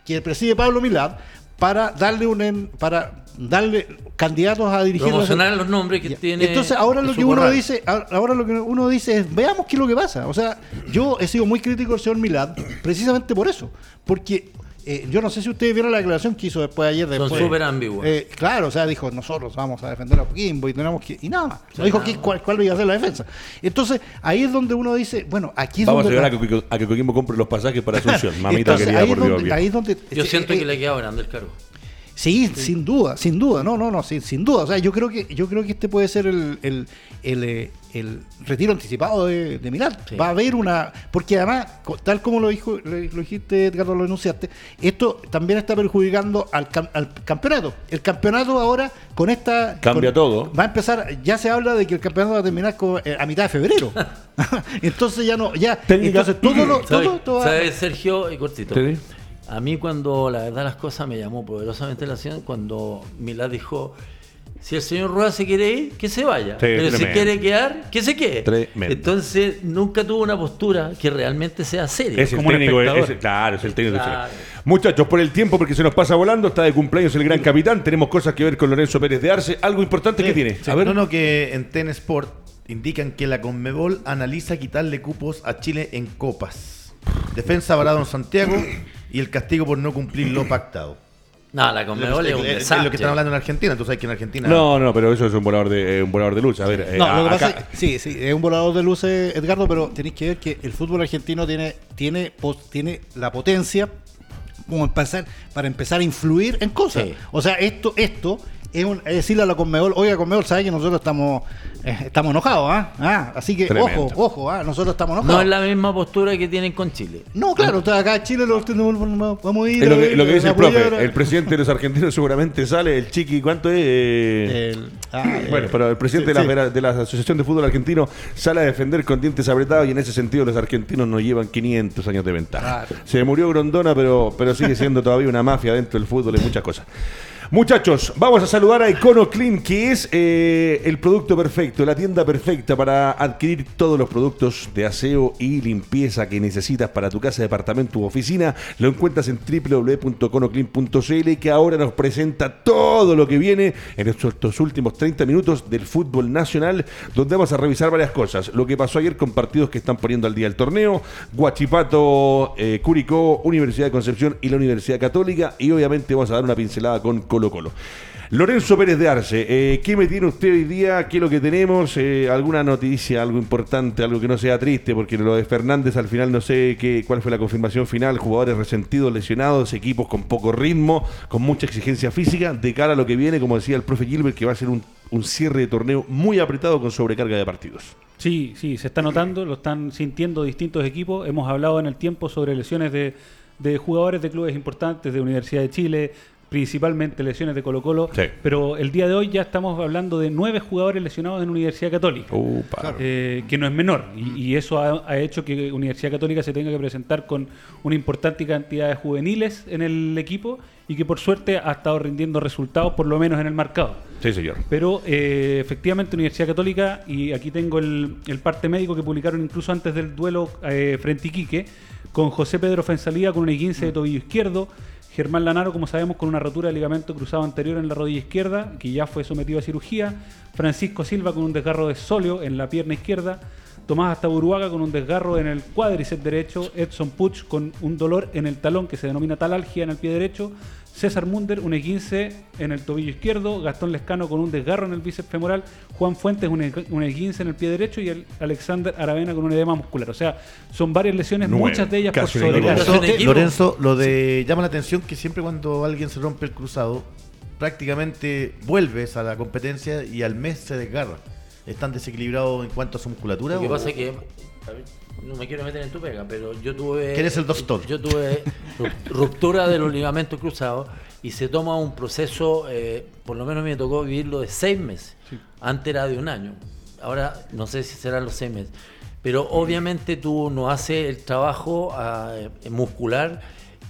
que preside Pablo Milad, para darle un en- para darle candidatos a dirigir Promocionar los nombres que ya. tiene. Entonces ahora en lo que uno dice, ahora ahora lo que uno dice es veamos qué es lo que pasa. O sea, yo he sido muy crítico del señor Milad precisamente por eso, porque eh, yo no sé si ustedes vieron la declaración que hizo después ayer. Son Después, súper ambiguas. Eh, claro, o sea, dijo nosotros vamos a defender a Coquimbo y tenemos que y nada más. No sea, dijo que- cuál, cuál iba a ser la defensa. Entonces ahí es donde uno dice, bueno, aquí es Vamos a donde llegar a que, a que Coquimbo compre los pasajes para Asunción. Mamita Entonces, querida, ahí es por Dios. donde, ahí es donde Yo siento eh, que le queda grande el cargo. Sí, sin duda, sin duda, no, no, no, sin, sin duda. O sea, yo creo que, yo creo que este puede ser el, el, el, eh, el retiro anticipado de, de Milán. Sí. Va a haber una, porque además, tal como lo dijo, lo, lo dijiste, Edgardo, lo denunciaste, esto también está perjudicando al, cam- al campeonato. El campeonato ahora con esta Cambia con- todo. Va a empezar, ya se habla de que el campeonato va a terminar con- eh, a mitad de febrero. entonces ya no, ya, Técnica- entonces todo lo, ¿Sabes, todo, todo va- sabes, Sergio? Y cortito. Sí. A mí cuando la verdad las cosas me llamó poderosamente la atención cuando Milá dijo, si el señor Rueda se quiere ir, que se vaya. Pero si quiere quedar, que se quede. Tremendo. Entonces nunca tuvo una postura que realmente sea seria. Es el como un técnico, es- espectador. es- claro, es el técnico. de Claro. Muchachos, por el tiempo, porque se nos pasa volando, está de cumpleaños el gran capitán, tenemos cosas que ver con Lorenzo Pérez de Arce. Algo importante que tiene. A ver, no, no, que en Ten Sport indican que la Conmebol analiza quitarle cupos a Chile en copas. Defensa varado en Santiago y el castigo por no cumplir lo pactado. No, la Conmebol es un Es- es desastre. lo que están hablando en Argentina. Tú sabes que en Argentina. No, no, pero eso es un volador de, eh, un volador de luz. A ver, eh, No, lo que acá- pasa es, sí, sí, es un volador de luces, Edgardo, pero tenéis que ver que el fútbol argentino tiene, tiene, pos- tiene la potencia como empezar, para empezar a influir en cosas. Sí. O sea, esto, esto es, un- es decirle a la Conmebol, oiga Conmebol, sabe que nosotros estamos, eh, estamos enojados, ¿ah? Ah, así que Tremendo. ojo, ojo, ¿ah? nosotros estamos No enojados. es la misma postura que tienen con Chile. No, claro, está acá en Chile los tenemos- vamos a ir. es lo que, lo dice el profe. El presidente de los argentinos seguramente sale. El chiqui, ¿cuánto es? Eh, el- ah, eh, Bueno, pero el presidente sí, de, la, sí. de la Asociación de Fútbol Argentino sale a defender con dientes apretados y en ese sentido los argentinos nos llevan 500 años de ventaja. Claro. Se murió Grondona, pero, pero sigue siendo todavía una mafia dentro del fútbol y muchas cosas. Muchachos, vamos a saludar a Icono Clean, que es eh, el producto perfecto, la tienda perfecta para adquirir todos los productos de aseo y limpieza que necesitas para tu casa, departamento u oficina. Lo encuentras en www.conoclean.cl, que ahora nos presenta todo lo que viene en estos, últimos 30 minutos del fútbol nacional, donde vamos a revisar varias cosas. Lo que pasó ayer con partidos que están poniendo al día el torneo, Guachipato, eh, Curicó, Universidad de Concepción y la Universidad Católica, y obviamente vamos a dar una pincelada con Colo. Lorenzo Pérez de Arce, eh, ¿qué me tiene usted hoy día? ¿Qué es lo que tenemos? Eh, ¿Alguna noticia, algo importante, algo que no sea triste? Porque lo de Fernández al final no sé qué, cuál fue la confirmación final. Jugadores resentidos, lesionados, equipos con poco ritmo, con mucha exigencia física. De cara a lo que viene, como decía el profe Gilbert, que va a ser un, cierre de torneo muy apretado con sobrecarga de partidos. Sí, sí, se está notando, lo están sintiendo distintos equipos. Hemos hablado en el tiempo sobre lesiones de jugadores de clubes importantes, de Universidad de Chile, principalmente lesiones de Colo Colo. Sí. Pero el día de hoy ya estamos hablando de nueve jugadores lesionados en Universidad Católica. Upa. eh, que no es menor. Y, y eso ha, ha hecho que Universidad Católica se tenga que presentar con una importante cantidad de juveniles en el equipo y que por suerte ha estado rindiendo resultados, por lo menos en el marcado. Sí, señor. Pero eh, efectivamente Universidad Católica, y aquí tengo el, el parte médico que publicaron incluso antes del duelo eh, frente a Iquique, con José Pedro Fensalía con un 15 de tobillo izquierdo, Germán Lanaro, como sabemos, con una rotura de ligamento cruzado anterior en la rodilla izquierda, que ya fue sometido a cirugía, Francisco Silva con un desgarro de sóleo en la pierna izquierda, Tomás Astaburuaga con un desgarro en el cuádriceps derecho, Edson Puch con un dolor en el talón que se denomina talalgia en el pie derecho, César Munder un E15 en el tobillo izquierdo, Gastón Lescano con un desgarro en el bíceps femoral, Juan Fuentes un E- un E15 en el pie derecho y el Alexander Aravena con un edema muscular. O sea, son varias lesiones, Nueve, muchas de ellas por sobrecarga. Lorenzo, lo de llama la atención que siempre cuando alguien se rompe el cruzado, prácticamente vuelves a la competencia y al mes se desgarra. ¿Están desequilibrados en cuanto a su musculatura? Lo que o- pasa es que, no me quiero meter en tu pega, pero yo tuve... ¿Quién es el doctor? Yo tuve ru- ruptura de los ligamentos cruzados y se toma un proceso, eh, por lo menos me tocó vivirlo de seis meses. Antes era de un año. Ahora no sé si serán los seis meses. Pero obviamente tú no haces el trabajo ah, eh, muscular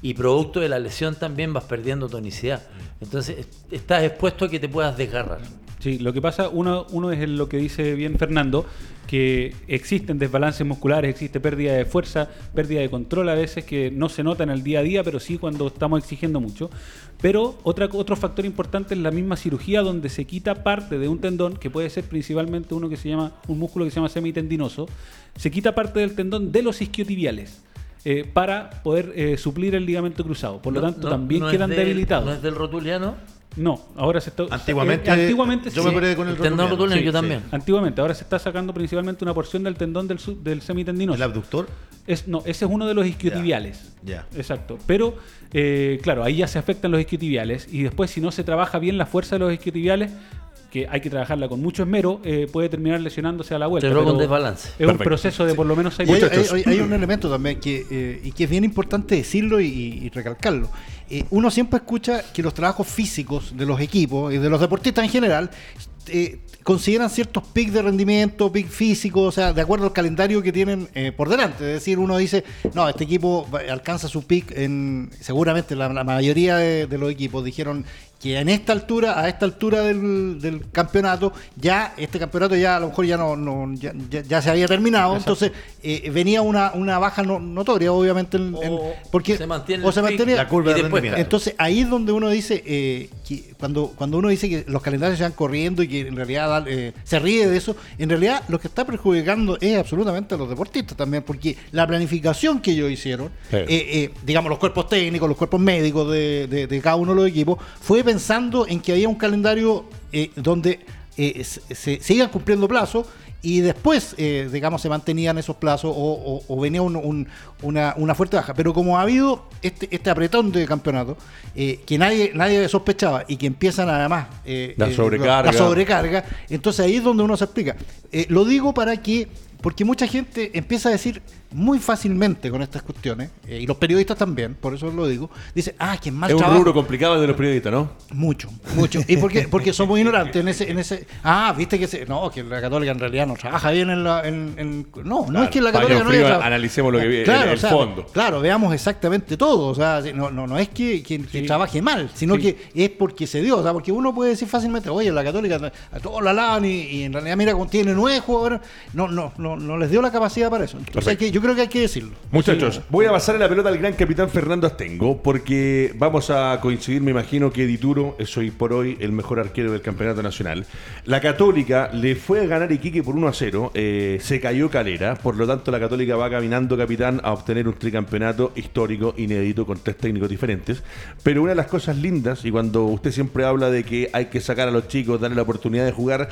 y producto de la lesión también vas perdiendo tonicidad. Entonces est- estás expuesto a que te puedas desgarrar. Sí, lo que pasa, uno, uno es lo que dice bien Fernando, que existen desbalances musculares, existe pérdida de fuerza, pérdida de control a veces que no se nota en el día a día, pero sí cuando estamos exigiendo mucho. Pero otra, otro factor importante es la misma cirugía donde se quita parte de un tendón, que puede ser principalmente uno que se llama, un músculo que se llama semitendinoso, se quita parte del tendón de los isquiotibiales. eh, para poder eh, suplir el ligamento cruzado. Por lo No- tanto, no- también no quedan del- debilitados. ¿No es del rotuliano? No, ahora se está. Antiguamente, eh, antiguamente yo sí. me operé con el, El tendón rotuliano. rotuliano, Sí, yo sí. también. Antiguamente, ahora se está sacando principalmente una porción del tendón del, semitendinoso. ¿El abductor? Es, no, ese es uno de los isquiotibiales. Ya. Exacto. Pero, eh, claro, ahí ya se afectan los isquiotibiales. Y después, si no se trabaja bien la fuerza de los isquiotibiales, que hay que trabajarla con mucho esmero, eh, puede terminar lesionándose a la vuelta. Pero desbalance. Es un proceso de por lo menos seis hay, meses. hay- hay- hay un elemento también que, eh, y que es bien importante decirlo y, y recalcarlo. Eh, uno siempre escucha que los trabajos físicos de los equipos y de los deportistas en general eh, consideran ciertos pics de rendimiento, pic físico, o sea, de acuerdo al calendario que tienen eh, por delante. Es decir, uno dice, no, este equipo alcanza su pic en, seguramente la, mayoría de los equipos dijeron que en esta altura, a esta altura del, del campeonato, ya este campeonato ya a lo mejor ya no, no- ya, ya- ya se había terminado, entonces eh, venía una, una baja no- notoria, obviamente, en- en- O porque se mantiene o el se pic, mantenía la curva y de después, entonces ahí es donde uno dice eh, que cuando, cuando uno dice que los calendarios se van corriendo y que en realidad da- eh, se ríe de eso, en realidad lo que está perjudicando es absolutamente a los deportistas también, porque la planificación que ellos hicieron, Sí. eh, eh, digamos los cuerpos técnicos, los cuerpos médicos de, de- de cada uno de los equipos, fue pensando en que había un calendario eh, donde eh, se, se- iban cumpliendo plazos y después, eh, digamos, se mantenían esos plazos o, o- o venía un- un- una, una fuerte baja. Pero como ha habido este, este apretón de campeonato, eh, que nadie, nadie sospechaba y que empiezan además eh, La sobrecarga. la sobrecarga, entonces ahí es donde uno se explica. Lo digo para que, porque mucha gente empieza a decir muy fácilmente con estas cuestiones, eh, y los periodistas también, por eso lo digo, dice, ah, que mal Es un rubro complicado de los periodistas, ¿no? Mucho, mucho. ¿Y por qué? Porque somos ignorantes en ese, en ese. Ah, viste que se, no, que la católica en realidad no trabaja bien en la. En, en- no, no es que la católica no analicemos lo que vi- el- Claro, el o sea, fondo. Claro, veamos exactamente todo. O sea, no, no, no es que, que- trabaje mal, sino Sí. que es porque se dio. O sea, porque uno puede decir fácilmente, oye, la católica a todos la alaban y, y en realidad, mira, tiene nueve jugadores. No, no, no, no les dio la capacidad para eso. Entonces, hay que, yo creo que hay que decirlo. Muchachos, voy a pasarle la pelota al gran capitán Fernando Astengo, porque vamos a coincidir, me imagino que Dituro es hoy por hoy el mejor arquero del campeonato nacional. La Católica le fue a ganar Iquique por 1 a 0, eh, se cayó Calera, por lo tanto la Católica va caminando, capitán, a obtener un tricampeonato histórico, inédito, con tres técnicos diferentes. Pero una de las cosas lindas, y cuando usted siempre habla de que hay que sacar a los chicos, darle la oportunidad de jugar,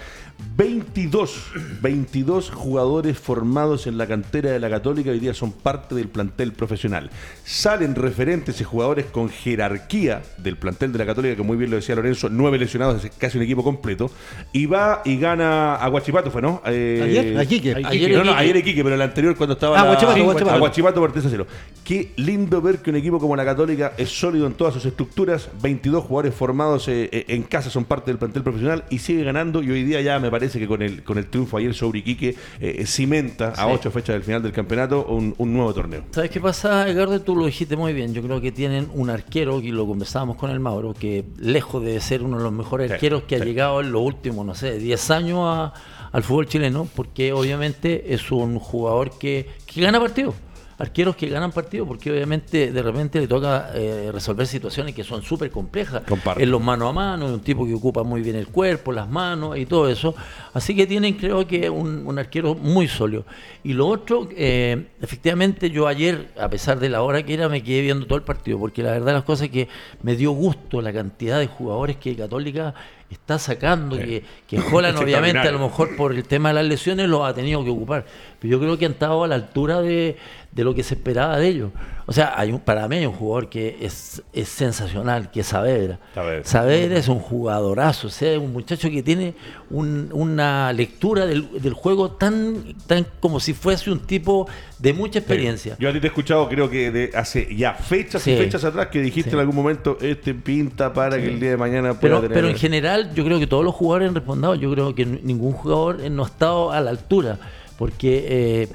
22, 22 jugadores formados en la cantera de la Católica hoy día son parte del plantel profesional. Salen referentes y jugadores con jerarquía del plantel de la Católica, que muy bien lo decía Lorenzo, nueve lesionados, es casi un equipo completo. Y va y gana a Guachipato, ¿fue no? Eh, Ayer, aquí que. Ayer- Ayer no, no, Iquique. ayer Iquique, pero el anterior cuando estaba Ah, la- Guachipato, Sí, Guachipato. a Guachipato por 3 a 0. Qué lindo ver que un equipo como la Católica es sólido en todas sus estructuras, 22 jugadores formados eh, eh, en casa son parte del plantel profesional y sigue ganando y hoy día ya me parece que con el con el triunfo ayer sobre Iquique eh, cimenta a Sí. ocho fechas del final del campeonato un, un nuevo torneo. ¿Sabes qué pasa, Edgardo? Tú lo dijiste muy bien. Yo creo que tienen un arquero, y lo conversábamos con el Mauro, que lejos de ser uno de los mejores Sí, arqueros que sí. ha llegado en los últimos, no sé, 10 años a- al fútbol chileno, porque obviamente es un jugador que, que gana partidos. Arqueros que ganan partidos, porque obviamente de repente le toca eh, resolver situaciones que son súper complejas. Comparto. En los mano a mano, un tipo que ocupa muy bien el cuerpo, las manos y todo eso. Así que tienen, creo que, un, un arquero muy sólido. Y lo otro, eh, efectivamente, yo ayer, a pesar de la hora que era, me quedé viendo todo el partido, porque la verdad las cosas es que me dio gusto la cantidad de jugadores que Católica está sacando, Sí. que, que Holland obviamente a lo mejor por el tema de las lesiones los ha tenido que ocupar, pero yo creo que han estado a la altura de, de lo que se esperaba de ellos. O sea, hay un, para mí hay un jugador que es, es sensacional, que es Saavedra. Saavedra. Saavedra es un jugadorazo, o sea, es un muchacho que tiene un- una lectura del, del juego tan, tan como si fuese un tipo de mucha experiencia. Yo a ti te he escuchado, creo que de hace ya fechas y fechas atrás que dijiste Sí. en algún momento, este pinta para que el día de mañana pueda Pero, tener... pero en general yo creo que todos los jugadores han respondido. Yo creo que ningún jugador eh, no ha estado a la altura. Porque eh,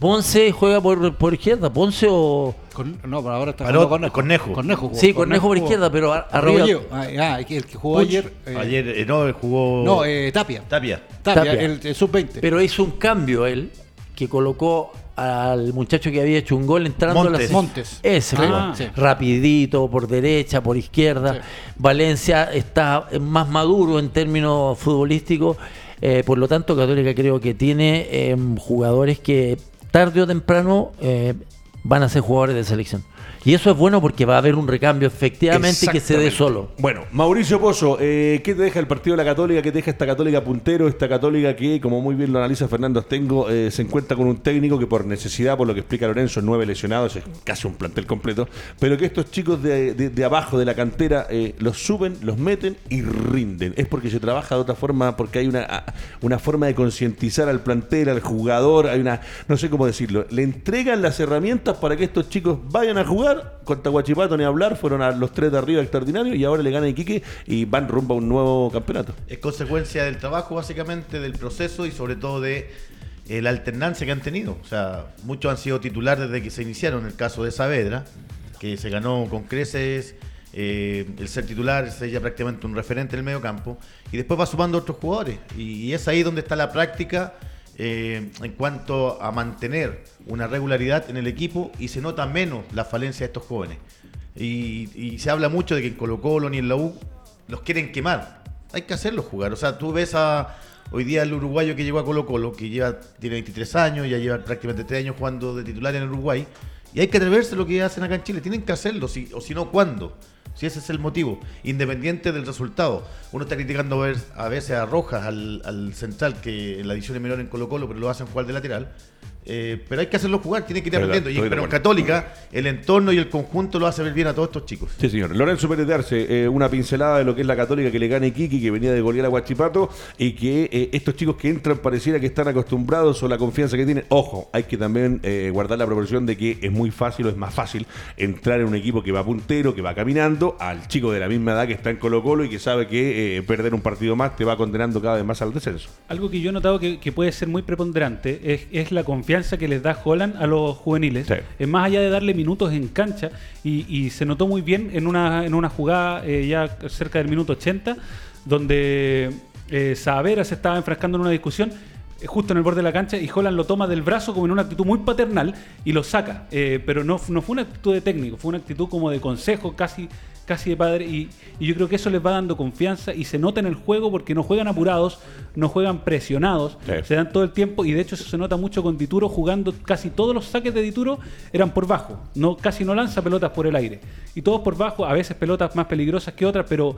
Ponce juega por, por izquierda. Ponce o... Con- no, pero ahora está Paró- jugando Cornejo. Cornejo. jugó. Sí, Cornejo por izquierda, pero a- arriba... Ah, el que jugó Puch. ayer. eh, Ayer, eh, no, jugó. No, eh, Tapia. Tapia. Tapia, Tapia. el, el sub-20. Pero hizo un cambio él, que colocó al muchacho que había hecho un gol entrando a Montes. la... Montes. Ese, Ah, sí. rapidito, por derecha, por izquierda. Sí. Valencia está más maduro en términos futbolísticos. eh, por lo tanto, Católica creo que tiene eh, jugadores que tarde o temprano eh, van a ser jugadores de selección. Y eso es bueno porque va a haber un recambio efectivamente que se dé solo. Bueno, Mauricio Pozo, eh, ¿qué te deja el partido de la Católica? ¿Qué te deja esta Católica puntero? Esta Católica que, como muy bien lo analiza Fernando Astengo, eh, se encuentra con un técnico que por necesidad, por lo que explica Lorenzo, nueve lesionados, es casi un plantel completo, pero que estos chicos de, de- de abajo de la cantera eh, los suben, los meten y rinden. Es porque se trabaja de otra forma, porque hay una, una forma de concientizar al plantel, al jugador, hay una, no sé cómo decirlo, le entregan las herramientas para que estos chicos vayan a jugar. Contra Guachipato ni hablar, fueron a los tres de arriba extraordinarios y ahora le gana Iquique y van rumbo a un nuevo campeonato. Es consecuencia del trabajo, básicamente, del proceso y sobre todo de eh, la alternancia que han tenido. O sea, muchos han sido titulares desde que se iniciaron. El caso de Saavedra, que se ganó con creces eh, el ser titular, es ya prácticamente un referente del medio campo. Y después va sumando otros jugadores. Y, y es ahí donde está la práctica eh, en cuanto a mantener una regularidad en el equipo y se nota menos la falencia de estos jóvenes. Y, se habla mucho de que en Colo Colo ni en la U los quieren quemar. Hay que hacerlos jugar. O sea, tú ves a hoy día el uruguayo que llegó a Colo Colo, que lleva, tiene 23 años, ya lleva prácticamente 3 años jugando de titular en Uruguay. Y hay que atreverse a lo que hacen acá en Chile. Tienen que hacerlo, o si no, ¿cuándo? Si ese es el motivo, independiente del resultado. Uno está criticando a veces a Rojas, al, al central, que en la edición es menor en Colo Colo, pero lo hacen jugar de lateral. Eh, pero hay que hacerlo jugar, tiene que ir Verdad, aprendiendo. Y, estoy de pero. Católica, el entorno y el conjunto lo hace ver bien a todos estos chicos. Sí, señor. Lorenzo Pérez de Arce, eh, una pincelada de lo que es la Católica que le gana a Iquique, que venía de golear a Guachipato, y que eh, estos chicos que entran pareciera que están acostumbrados o la confianza que tienen. Ojo, hay que también eh, guardar la proporción de que es muy fácil o es más fácil entrar en un equipo que va puntero, que va caminando, al chico de la misma edad que está en Colo Colo y que sabe que eh, perder un partido más te va condenando cada vez más al descenso. Algo que yo he notado que, que puede ser muy preponderante es, es la confianza que les da Holland a los juveniles. Sí. Es más allá de darle minutos en cancha y, y se notó muy bien en una, en una jugada eh, ya cerca del minuto 80 donde eh, Saavedra se estaba enfrascando en una discusión eh, justo en el borde de la cancha y Holland lo toma del brazo como en una actitud muy paternal y lo saca. Eh, pero no, no fue una actitud de técnico, fue una actitud como de consejo, casi, casi de padre. Y, y yo creo que eso les va dando confianza y se nota en el juego porque no juegan apurados, no juegan presionados, Sí. se dan todo el tiempo y de hecho eso se nota mucho con Dituro jugando casi todos los saques de Dituro eran por bajo, no casi no lanza pelotas por el aire y todos por bajo, a veces pelotas más peligrosas que otras, pero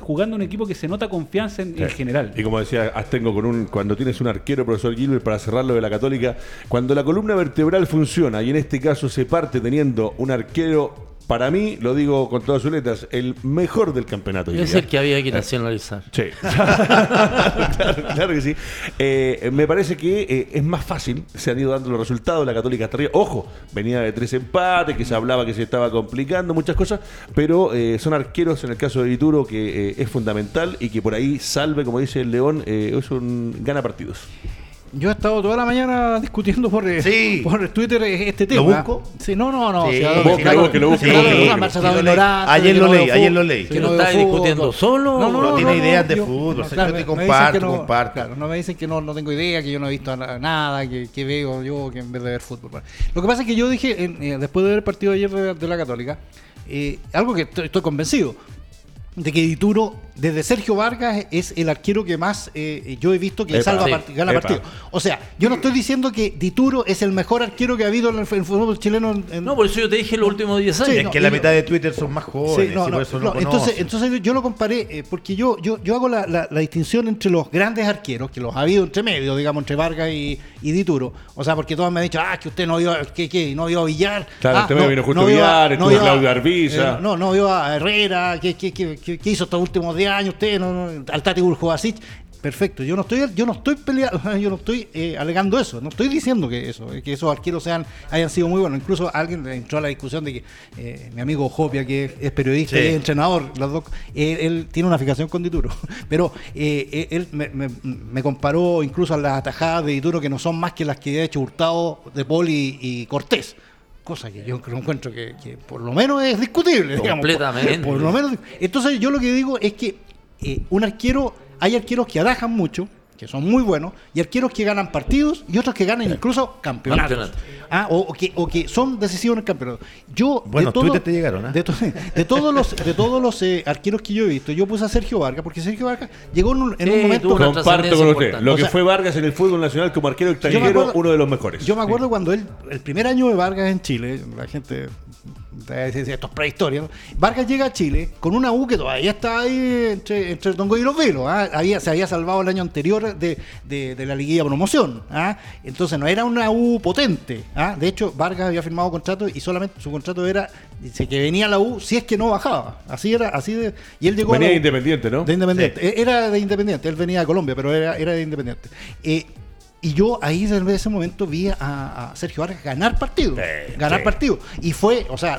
jugando un equipo que se nota confianza en, en general. Y como decía Astengo, con un, cuando tienes un arquero, profesor Gilbert, para cerrarlo de la Católica, cuando la columna vertebral funciona, y en este caso se parte teniendo un arquero, para mí, lo digo con todas sus letras, el mejor del campeonato. Es diría. el que había que nacionalizar. Sí, claro, claro que sí. Eh, me parece que eh, es más fácil, se han ido dando los resultados, la Católica está arriba. Ojo, venía de tres empates, que se hablaba que se estaba complicando, muchas cosas, pero eh, son arqueros, en el caso de Vituro, que eh, es fundamental y que por ahí salve, como dice el León, eh, es un gana partidos. Yo he estado toda la mañana discutiendo por, eh, Sí. por Twitter este tema. ¿Lo busco? Sí, no, no, no. Sí, o sea, lo Ayer que lo no leí, ayer lo leí. que ¿Pero no fútbol. discutiendo solo? No, no, No no, tiene ideas de fútbol, yo te comparto, comparto. claro, no me dicen que no, no tengo idea, que yo no he visto na- nada, que, que veo yo, que en vez de ver fútbol. Lo que pasa es que yo dije, en- eh, después de ver el partido ayer de, de la Católica, eh, algo que estoy, estoy convencido, de que Dituro, desde Sergio Vargas, es el arquero que más eh, yo he visto que Epa, salva sí, part- gana partido. O sea, yo no estoy diciendo que Dituro es el mejor arquero que ha habido en el, fútbol chileno. en- en- No, por eso yo te dije los últimos 10 años. Sí, Es no, que la mitad de Twitter son más jóvenes, Sí, no, y no, por eso no, no, entonces, entonces yo lo comparé eh, porque yo, yo, yo hago la, la- la distinción entre los grandes arqueros, que los ha habido entre medio, digamos, entre Vargas y, y Dituro. O sea, porque todos me han dicho, ah, que usted no vio, a- que, que no vio a Villar. Claro, ah, este medio vino justo vio Villar, estuvo vio a- Claudio Arbiza. eh, no, no vio a Herrera, que, que, que, que hizo estos últimos 10 años usted, no, no, al Tati Burjovasic. Perfecto, yo no estoy, yo no estoy peleando, yo no estoy eh, alegando eso, no estoy diciendo que eso, eh, que esos arqueros sean, hayan sido muy buenos. Incluso alguien entró a la discusión de que eh, mi amigo Jopia, que es periodista Sí. y es entrenador, los dos, él tiene una fijación con Dituro. Pero eh, él me, me- me comparó incluso a las atajadas de Dituro que no son más que las que ha hecho Hurtado, De y, y Cortés. Cosa que yo creo- encuentro que, que por lo menos es discutible. digamos, por lo menos. Entonces yo lo que digo es que eh, un arquero, hay arqueros que atajan mucho, que son muy buenos, y arqueros que ganan partidos y otros que ganan incluso campeonatos. Campeonato. Ah, o, o que, o que son decisivos en el campeonato. Yo, Bueno, de todo- te llegaron, ¿ah? de, to- de todos los, de todos los eh, arqueros que yo he visto, yo puse a Sergio Vargas, porque Sergio Vargas llegó en un, en un Sí, momento... Comparto con usted. Lo O que sea, fue Vargas en el fútbol nacional como arquero extranjero, acuerdo- uno de los mejores. Yo me acuerdo cuando él, el primer año de Vargas en Chile, la gente esto es prehistoria, ¿no? Vargas llega a Chile con una U que todavía está ahí entre, entre el Tongo y los Velos. ¿ah? Había, se había salvado el año anterior de, de- de la liguilla promoción. ¿ah? Entonces no era una U potente. ¿ah? De hecho, Vargas había firmado contrato y solamente su contrato era dice, que venía a la U si es que no bajaba. Así era, así de. Y él llegó a Venía la de Independiente, ¿no? de Independiente. E- Era de Independiente. Él venía de Colombia, pero era, era de Independiente. Eh, y yo ahí desde ese momento vi a, a Sergio Vargas ganar partidos. ganar sí. partidos. Y fue, o sea,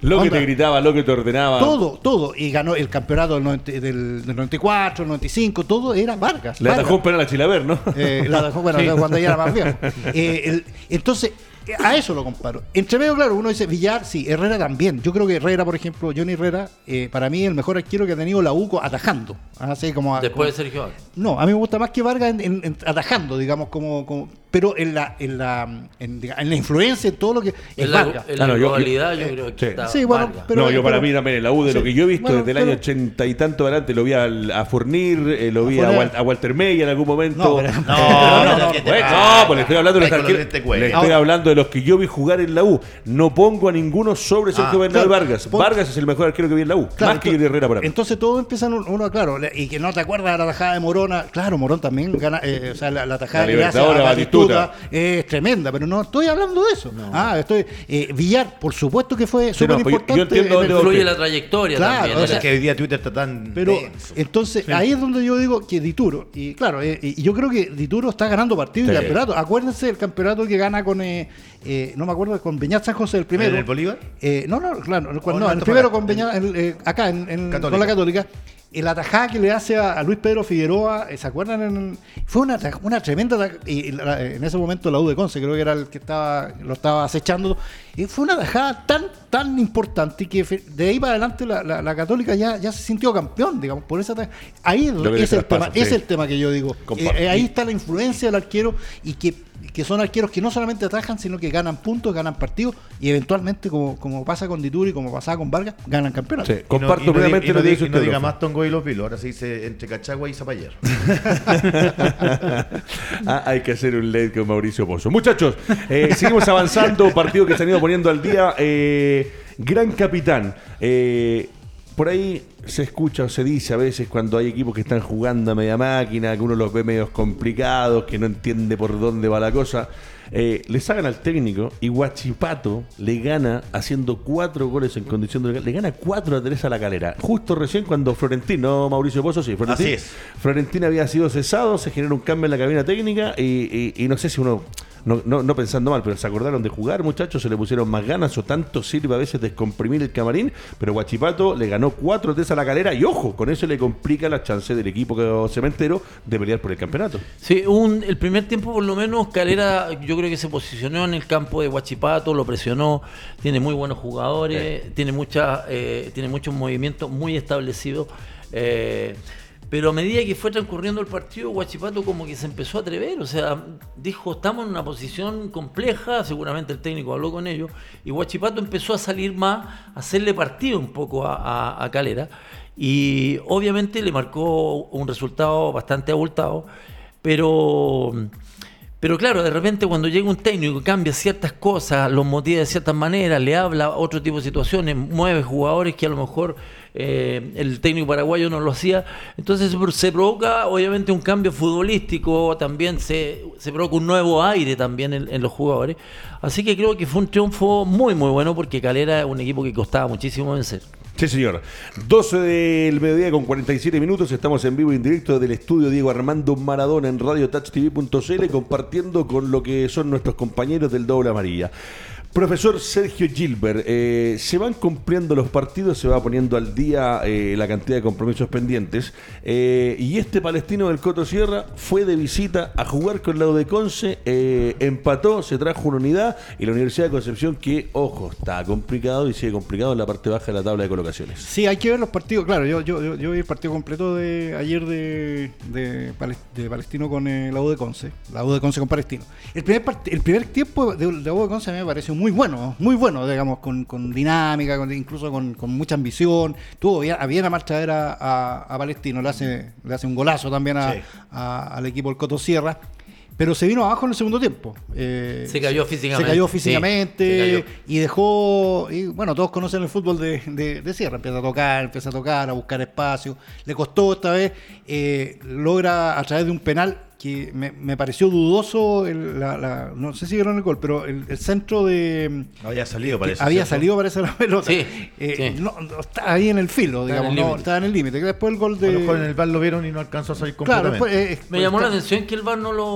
Lo que te gritaba, lo que te ordenaba. todo, todo. Y ganó el campeonato del, 90 del, del 94, el 95, todo era Vargas. Le atajó un penal a Chilaver, ¿no? Eh, la dejó, bueno, Sí. cuando ella era más viejo. Eh, el- entonces, a eso lo comparo. Entre medio, claro, uno dice Villar, sí, Herrera también. Yo creo que Herrera, por ejemplo, Johnny Herrera, eh, para mí el mejor arquero que ha tenido la UCO atajando. Así como, Después como- de Sergio Vargas. no, a mí me gusta más que Vargas en, en- en atajando, digamos, como, como- pero en la, en la, en, la influencia, en todo lo que es En la, Vargas. en la no, yo- globalidad yo, yo- creo que sí. está Sí, bueno, pero- no, yo para pero- mí también en la U, de lo que yo he visto Bueno, desde el pero- año ochenta y tanto adelante, lo vi al- a Fournir, eh, lo vi a, Fournier. Wal- a Walter May en algún momento. No, pero- No, no, no, pues le estoy hablando de los arqueros. este Le estoy hablando de los que yo vi jugar en la U. No pongo a ninguno sobre Sergio Ah, Bernal claro. Vargas. Vargas es el mejor arquero que vi en la U. Claro, más que Herrera para mí. Entonces todo empieza uno, claro, y que no te acuerdas de la tajada de Morona. Claro, Morón también gana, eh, o sea, la, tajada hace Libertadores a es tremenda, pero no estoy hablando de eso. Ah, estoy eh, Villar, por supuesto que fue Sí, no, súper pues yo- yo importante. entiendo va Influye la trayectoria Claro, también. o sea, Es que hoy día Twitter está tan Pero denso. entonces ahí es donde yo digo que Dituro, y claro, eh, y yo creo que Dituro está ganando partidos y Sí. campeonatos. Acuérdense del campeonato que gana con, eh, eh, no me acuerdo, con Beñat San José el primero. ¿En el Bolívar? Eh, no, no, claro, no, ¿O en no, el primero con Beñat, acá en, en- con la Católica. El atajada que le hace a, a Luis Pedro Figueroa, eh, ¿se acuerdan? En- fue una, una tremenda y la- en ese momento la U de Conce, creo que era el que estaba lo estaba acechando. Y fue una atajada tan tan importante que de ahí para adelante la, la- la Católica ya, ya se sintió campeón, digamos, por esa. Ahí es, el tema, traspasa, es sí. el tema que yo digo. Eh, eh, ahí está la influencia del arquero y que, que son arqueros que no solamente atajan, sino que ganan puntos, ganan partidos y eventualmente, como, como pasa con Dituri, como pasaba con Vargas, ganan campeonatos. Sí, Y no- comparto y no, plenamente diga- y no lo que dice y no usted. diga más Tongo y los Vilos, ahora se dice entre Cachagua y Zapayer. Ah, hay que hacer un late con Mauricio Pozo. Muchachos, eh, seguimos avanzando. Partido que se han ido poniendo al día. Eh, gran capitán. eh, por ahí se escucha o se dice a veces cuando hay equipos que están jugando a media máquina, que uno los ve medios complicados, que no entiende por dónde va la cosa. Eh, le sacan al técnico y Guachipato le gana haciendo cuatro goles en condición de. Le gana 4 a 3 a la calera. Justo recién cuando Florentino, Mauricio Pozo, sí, Así es. Florentina había sido cesado, se generó un cambio en la cabina técnica y, y- y no sé si uno, no, no- no pensando mal, pero se acordaron de jugar, muchachos, se le pusieron más ganas o tanto sirve a veces descomprimir el camarín, pero Guachipato le ganó 4 3 a la calera y ojo, con eso le complica la chance del equipo cementero de pelear por el campeonato. Sí, un, el primer tiempo por lo menos Calera yo creo que se posicionó en el campo de Huachipato, lo presionó, tiene muy buenos jugadores, tiene, mucha, eh, tiene muchos movimientos muy establecidos. eh, pero a medida que fue transcurriendo el partido, Huachipato como que se empezó a atrever, o sea, dijo, estamos en una posición compleja, seguramente el técnico habló con ellos, y Huachipato empezó a salir más, a hacerle partido un poco a, Calera, y obviamente le marcó un resultado bastante abultado, pero... Pero claro, de repente cuando llega un técnico cambia ciertas cosas, los motiva de ciertas maneras, le habla otro tipo de situaciones, mueve jugadores que a lo mejor eh, el técnico paraguayo no lo hacía, entonces se, provoca obviamente un cambio futbolístico, también se, se provoca un nuevo aire también en, en los jugadores. Así que creo que fue un triunfo muy muy bueno porque Calera es un equipo que costaba muchísimo vencer. Sí, señor. 12 del mediodía con 47 minutos. Estamos en vivo y en directo del estudio Diego Armando Maradona en radiotouchtv.cl compartiendo con lo que son nuestros compañeros del Doble Amarilla. Profesor Sergio Gilbert, eh, se van cumpliendo los partidos, se va poniendo al día eh, la cantidad de compromisos pendientes. eh, y este palestino del Coto Sierra fue de visita a jugar con la de Conce, eh, empató, se trajo una unidad y la Universidad de Concepción, que, ojo, está complicado y sigue complicado en la parte baja de la tabla de colocaciones. Sí, hay que ver los partidos. Claro, yo, yo, vi el partido completo de ayer de, de, de Palestino con la U de Conce. La U de Conce con Palestino. El primer, el primer tiempo de la U de Conce a mí me pareció muy bueno, muy bueno, digamos, con, con dinámica, con- incluso con, con mucha ambición. Tuvo bien, a bien a marchadera a, a Palestino, le hace, le hace un golazo también a- Sí. a- al equipo del Coto Sierra. Pero se vino abajo en el segundo tiempo. Eh, Se cayó físicamente. Se cayó Sí, físicamente se cayó. y dejó, y bueno, todos conocen el fútbol de, de, de Sierra, empieza a tocar, empieza a tocar, a buscar espacio, le costó esta vez, eh, logra a través de un penal que me, me pareció dudoso, el- la- la- no sé si vieron el gol, pero el, el centro de... Había salido, parece. había ¿cierto? salido, parece la pelota. Sí, Eh, sí. No, no, estaba ahí en el filo, en digamos, el no, estaba en el límite. que Después el gol A de... lo mejor en el bar lo vieron y no alcanzó a salir Claro, completamente. después, eh, Me llamó la está- atención que el VAR no lo.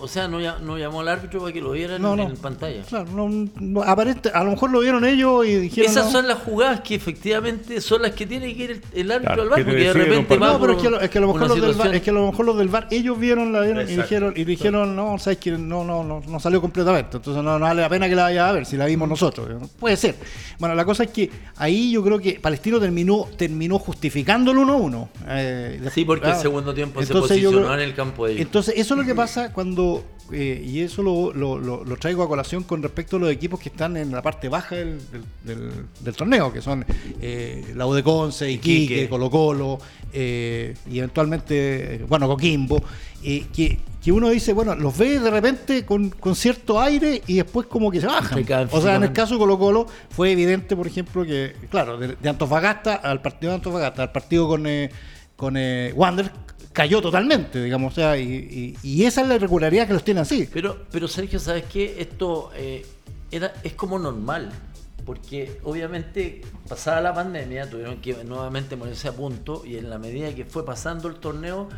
O sea, no, ya- no llamó al árbitro para que lo vieran No, no. en pantalla. Claro, no, no, aparente, a lo mejor lo vieron ellos y dijeron... Esas no. son las jugadas que efectivamente son las que tiene que ir el, el árbitro Claro, al te porque de repente No, pero es que, lo- es que a lo mejor los del es que a lo mejor los del VAR, ellos vieron la vieron y dijeron, y dijeron, no, sabes que no, no, no, no salió completamente, entonces no, no vale la pena que la vaya a ver, si la vimos nosotros. Puede ser. Bueno, la cosa es que ahí yo creo que Palestino terminó, terminó justificando el 1-1. Eh, Sí, porque el segundo tiempo se entonces posicionó en el campo de ellos. Entonces, eso es lo que pasa cuando, eh, y eso lo, lo- lo- lo traigo a colación con respecto a los equipos que están en la parte baja del, del- del- del torneo, que son eh, la U de Conce, Iquique, Iquique. Colo Colo, eh, y eventualmente, eh, bueno, Coquimbo, que, que uno dice, bueno, los ve de repente con, con cierto aire y después como que se bajan. O sea, en el caso de Colo Colo fue evidente, por ejemplo, que, claro, de, de Antofagasta al partido de Antofagasta, al partido con, eh, con eh, Wander, cayó totalmente, digamos, o sea, y, y- y esa es la irregularidad que los tiene así. Pero, pero Sergio, ¿sabes qué? Esto eh, era, es como normal. Porque obviamente pasada la pandemia tuvieron que nuevamente ponerse a punto y en la medida que fue pasando el torneo,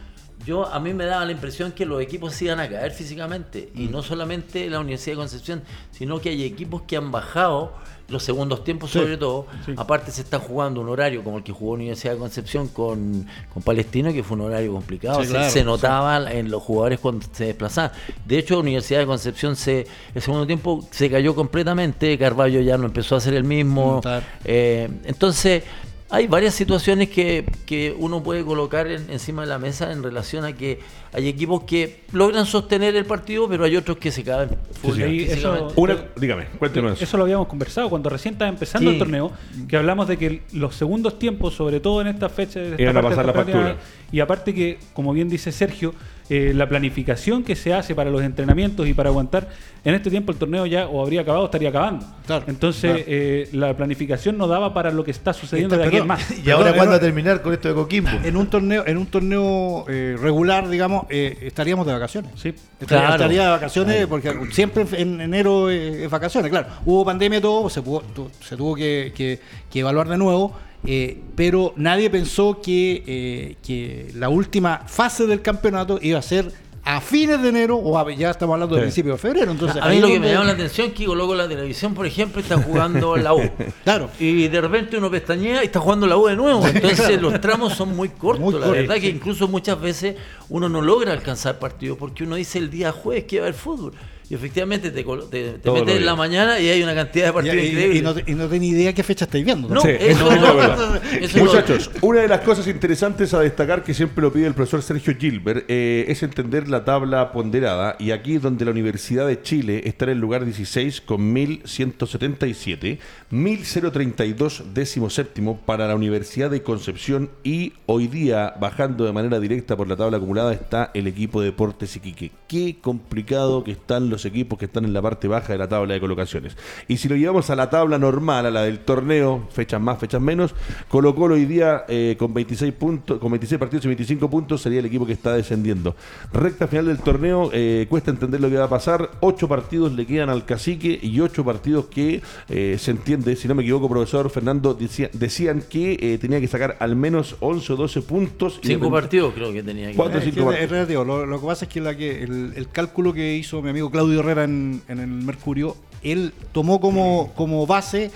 yo a mí me daba la impresión que los equipos se iban a caer físicamente. Y no solamente la Universidad de Concepción, sino que hay equipos que han bajado los segundos tiempos Sí, sobre todo. Aparte se está jugando un horario como el que jugó Universidad de Concepción con, con Palestino, que fue un horario complicado. Sí, Se- claro, se notaba en los jugadores cuando se desplazaban. De hecho, Universidad de Concepción se el segundo tiempo se cayó completamente, Carballo ya no empezó a ser el mismo. Eh, entonces, hay varias situaciones que, que uno puede colocar en- encima de la mesa en relación a que hay equipos que logran sostener el partido, pero hay otros que se caen sí. Eso-. Una, dígame, cuénteme Eso lo habíamos conversado cuando recién estaba empezando Sí. el torneo, que hablamos de que los segundos tiempos, sobre todo en esta fecha, de esta Iban a pasar la factura. y aparte que, como bien dice Sergio, eh, la planificación que se hace para los entrenamientos y para aguantar, en este tiempo el torneo ya o habría acabado o estaría acabando. Claro, Entonces, claro. eh, la planificación no daba para lo que está sucediendo Esta- de aquí en más. ¿Y ahora cuándo a terminar con esto de Coquimbo? En un torneo, en un torneo eh, regular, digamos, eh, estaríamos de vacaciones. Sí. Estaría, Claro. estaría de vacaciones porque siempre en enero eh, es vacaciones. Claro, hubo pandemia y todo, se, pudo- se tuvo que, que- que evaluar de nuevo, eh, pero nadie pensó que, eh, que la última fase del campeonato iba a ser a fines de enero o a- ya estamos hablando de Sí. principios de febrero. Entonces, a mí lo que me llama la atención es que coloco la televisión, por ejemplo, y está jugando la U. Claro. Y de repente uno pestañea y está jugando la U de nuevo. Entonces los tramos son muy cortos. Muy la verdad sí. que incluso muchas veces uno no logra alcanzar partido porque uno dice el día jueves que va a haber fútbol. Y efectivamente te, colo- te, te metes en la mañana y hay una cantidad de partidos y- increíbles. y no, y no tenía idea qué fecha estáis viendo. No, Sí, eso es no. la verdad. Eso es Muchachos, una de las cosas interesantes a destacar que siempre lo pide el profesor Sergio Gilbert eh, es entender la tabla ponderada y aquí donde la Universidad de Chile está en el lugar 16 con 1177, 1032 décimo séptimo para la Universidad de Concepción y hoy día bajando de manera directa por la tabla acumulada está el equipo Deportes Iquique. Qué complicado que están los equipos que están en la parte baja de la tabla de colocaciones. Y si lo llevamos a la tabla normal, a la del torneo, fechas más, fechas menos, Colo Colo hoy día eh, con 26 puntos, con 26 partidos y 25 puntos sería el equipo que está descendiendo. Recta final del torneo, eh, cuesta entender lo que va a pasar. Ocho partidos le quedan al cacique y ocho partidos que eh, se entiende, si no me equivoco, profesor Fernando, decía- decían que eh, tenía que sacar al menos 11 o 12 puntos. Cinco independ- partidos creo que tenía que Cuatro o Es, cinco que es partidos. relativo. Lo, lo que pasa es que, la que el, el cálculo que hizo mi amigo Claudio Claudio Herrera en, en el Mercurio, él tomó como, como base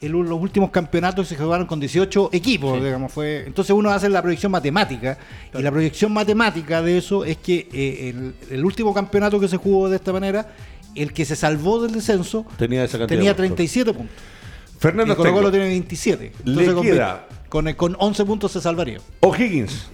el- los últimos campeonatos que se jugaron con 18 equipos, digamos, fue. Entonces uno hace la proyección matemática y la proyección matemática de eso es que eh, el, el último campeonato que se jugó de esta manera, el que se salvó del descenso Tenía esa cantidad tenía de puntos. 37 puntos. Fernando Colo tiene 27. Le con, queda- con, con 11 puntos se salvaría. O'Higgins.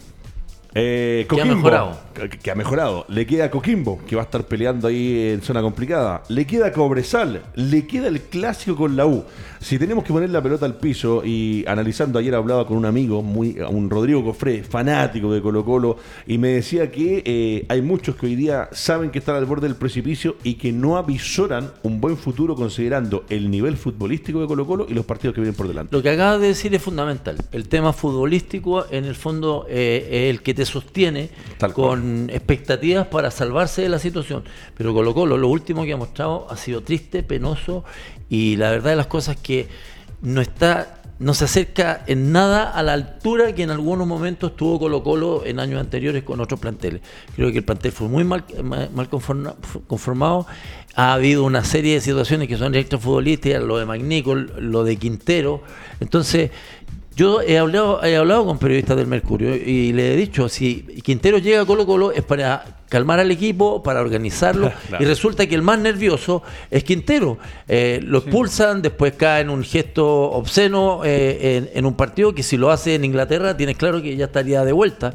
Eh, Que ha Coquimbo, mejorado. Que, que ha mejorado. Le queda Coquimbo, que va a estar peleando ahí en zona complicada. Le queda Cobresal. Le queda el clásico con la U. Si tenemos que poner la pelota al piso y analizando, ayer hablaba con un amigo, muy, un Rodrigo Cofré, fanático de Colo Colo, y me decía que eh, hay muchos que hoy día saben que están al borde del precipicio y que no avisoran un buen futuro considerando el nivel futbolístico de Colo Colo y los partidos que vienen por delante. Lo que acabas de decir es fundamental. El tema futbolístico, en el fondo, eh, es el que te sostiene Tal cual. con expectativas para salvarse de la situación. Pero Colo Colo, lo último que ha mostrado ha sido triste, penoso y la verdad de las cosas que no está no se acerca en nada a la altura que en algunos momentos tuvo Colo Colo en años anteriores con otros planteles. Creo que el plantel fue muy mal, mal mal conforma- conformado. Ha habido una serie de situaciones que son extrafutbolísticas, lo de Magnico, lo de Quintero. Entonces, yo he hablado, he hablado con periodistas del Mercurio y le he dicho, si Quintero llega a Colo Colo es para calmar al equipo, para organizarlo, Claro. y resulta que el más nervioso es Quintero. Eh, lo expulsan, después cae en un gesto obsceno eh, en, en un partido que si lo hace en Inglaterra tienes claro que ya estaría de vuelta,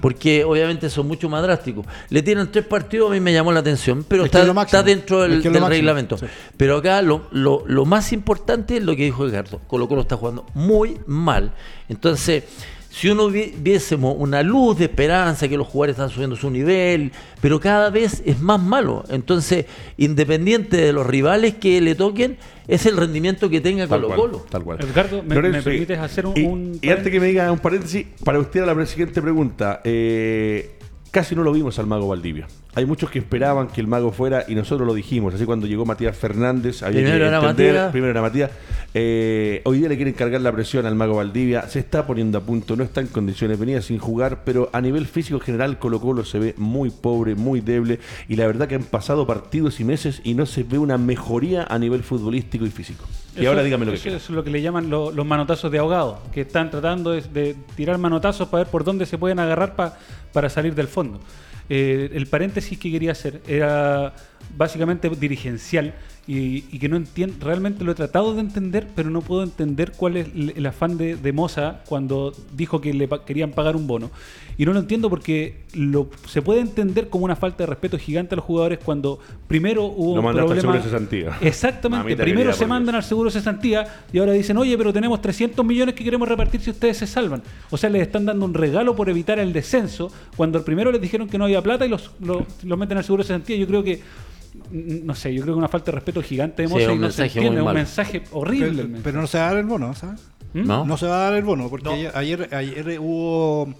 porque obviamente son mucho más drásticos. Le tienen tres partidos, a mí me llamó la atención, pero está, es dentro del, Es reglamento. sí. Pero acá lo, lo- lo más importante es lo que dijo Ricardo. Colo Colo está jugando muy mal. Entonces, si uno vi- viésemos una luz de esperanza, que los jugadores están subiendo su nivel, pero cada vez es más malo. Entonces, independiente de los rivales que le toquen, es el rendimiento que tenga Tal Colo cual, Colo. tal cual. Edgardo, ¿me- Lorenzo, me permites hacer un- y, un y antes que me diga un paréntesis, para usted a la siguiente pregunta. eh, casi no lo vimos al mago Valdivia. Hay muchos que esperaban que el mago fuera y nosotros lo dijimos. Así cuando llegó Matías Fernández, había Primero que era entender- Matías. Primero era Matías. Eh, hoy día le quieren cargar la presión al mago Valdivia. Se está poniendo a punto, no está en condiciones, venía sin jugar, pero a nivel físico general Colo Colo se ve muy pobre, muy deble. Y la verdad que han pasado partidos y meses y no se ve una mejoría a nivel futbolístico y físico. Y Eso- ahora dígame lo que eso quiera. es lo que le llaman lo- los manotazos de ahogado, que están tratando de, de tirar manotazos para ver por dónde se pueden agarrar pa- para salir del fondo. Eh, el paréntesis que quería hacer era básicamente dirigencial y, y que no entiendo, realmente lo he tratado de entender, pero no puedo entender cuál es el, el afán de, de Moza cuando dijo que le pa- querían pagar un bono. Y no lo entiendo porque lo, se puede entender como una falta de respeto gigante a los jugadores cuando primero hubo Lo un mandaste al problema. seguro de cesantía. Exactamente. Primero se mandan al seguro de cesantía y ahora dicen, oye, pero tenemos 300 millones que queremos repartir si ustedes se salvan. O sea, les están dando un regalo por evitar el descenso, cuando primero les dijeron que no había plata y los, los, los meten al seguro de cesantía. Yo creo que, no sé, yo creo que una falta de respeto gigante de Sí, Moza un y no se entiende, es un malo. mensaje horrible. el Pero, mensaje. pero no se va a dar el bono, ¿sabes? ¿Mm? ¿No? No se va a dar el bono, porque No. ayer, ayer, ayer hubo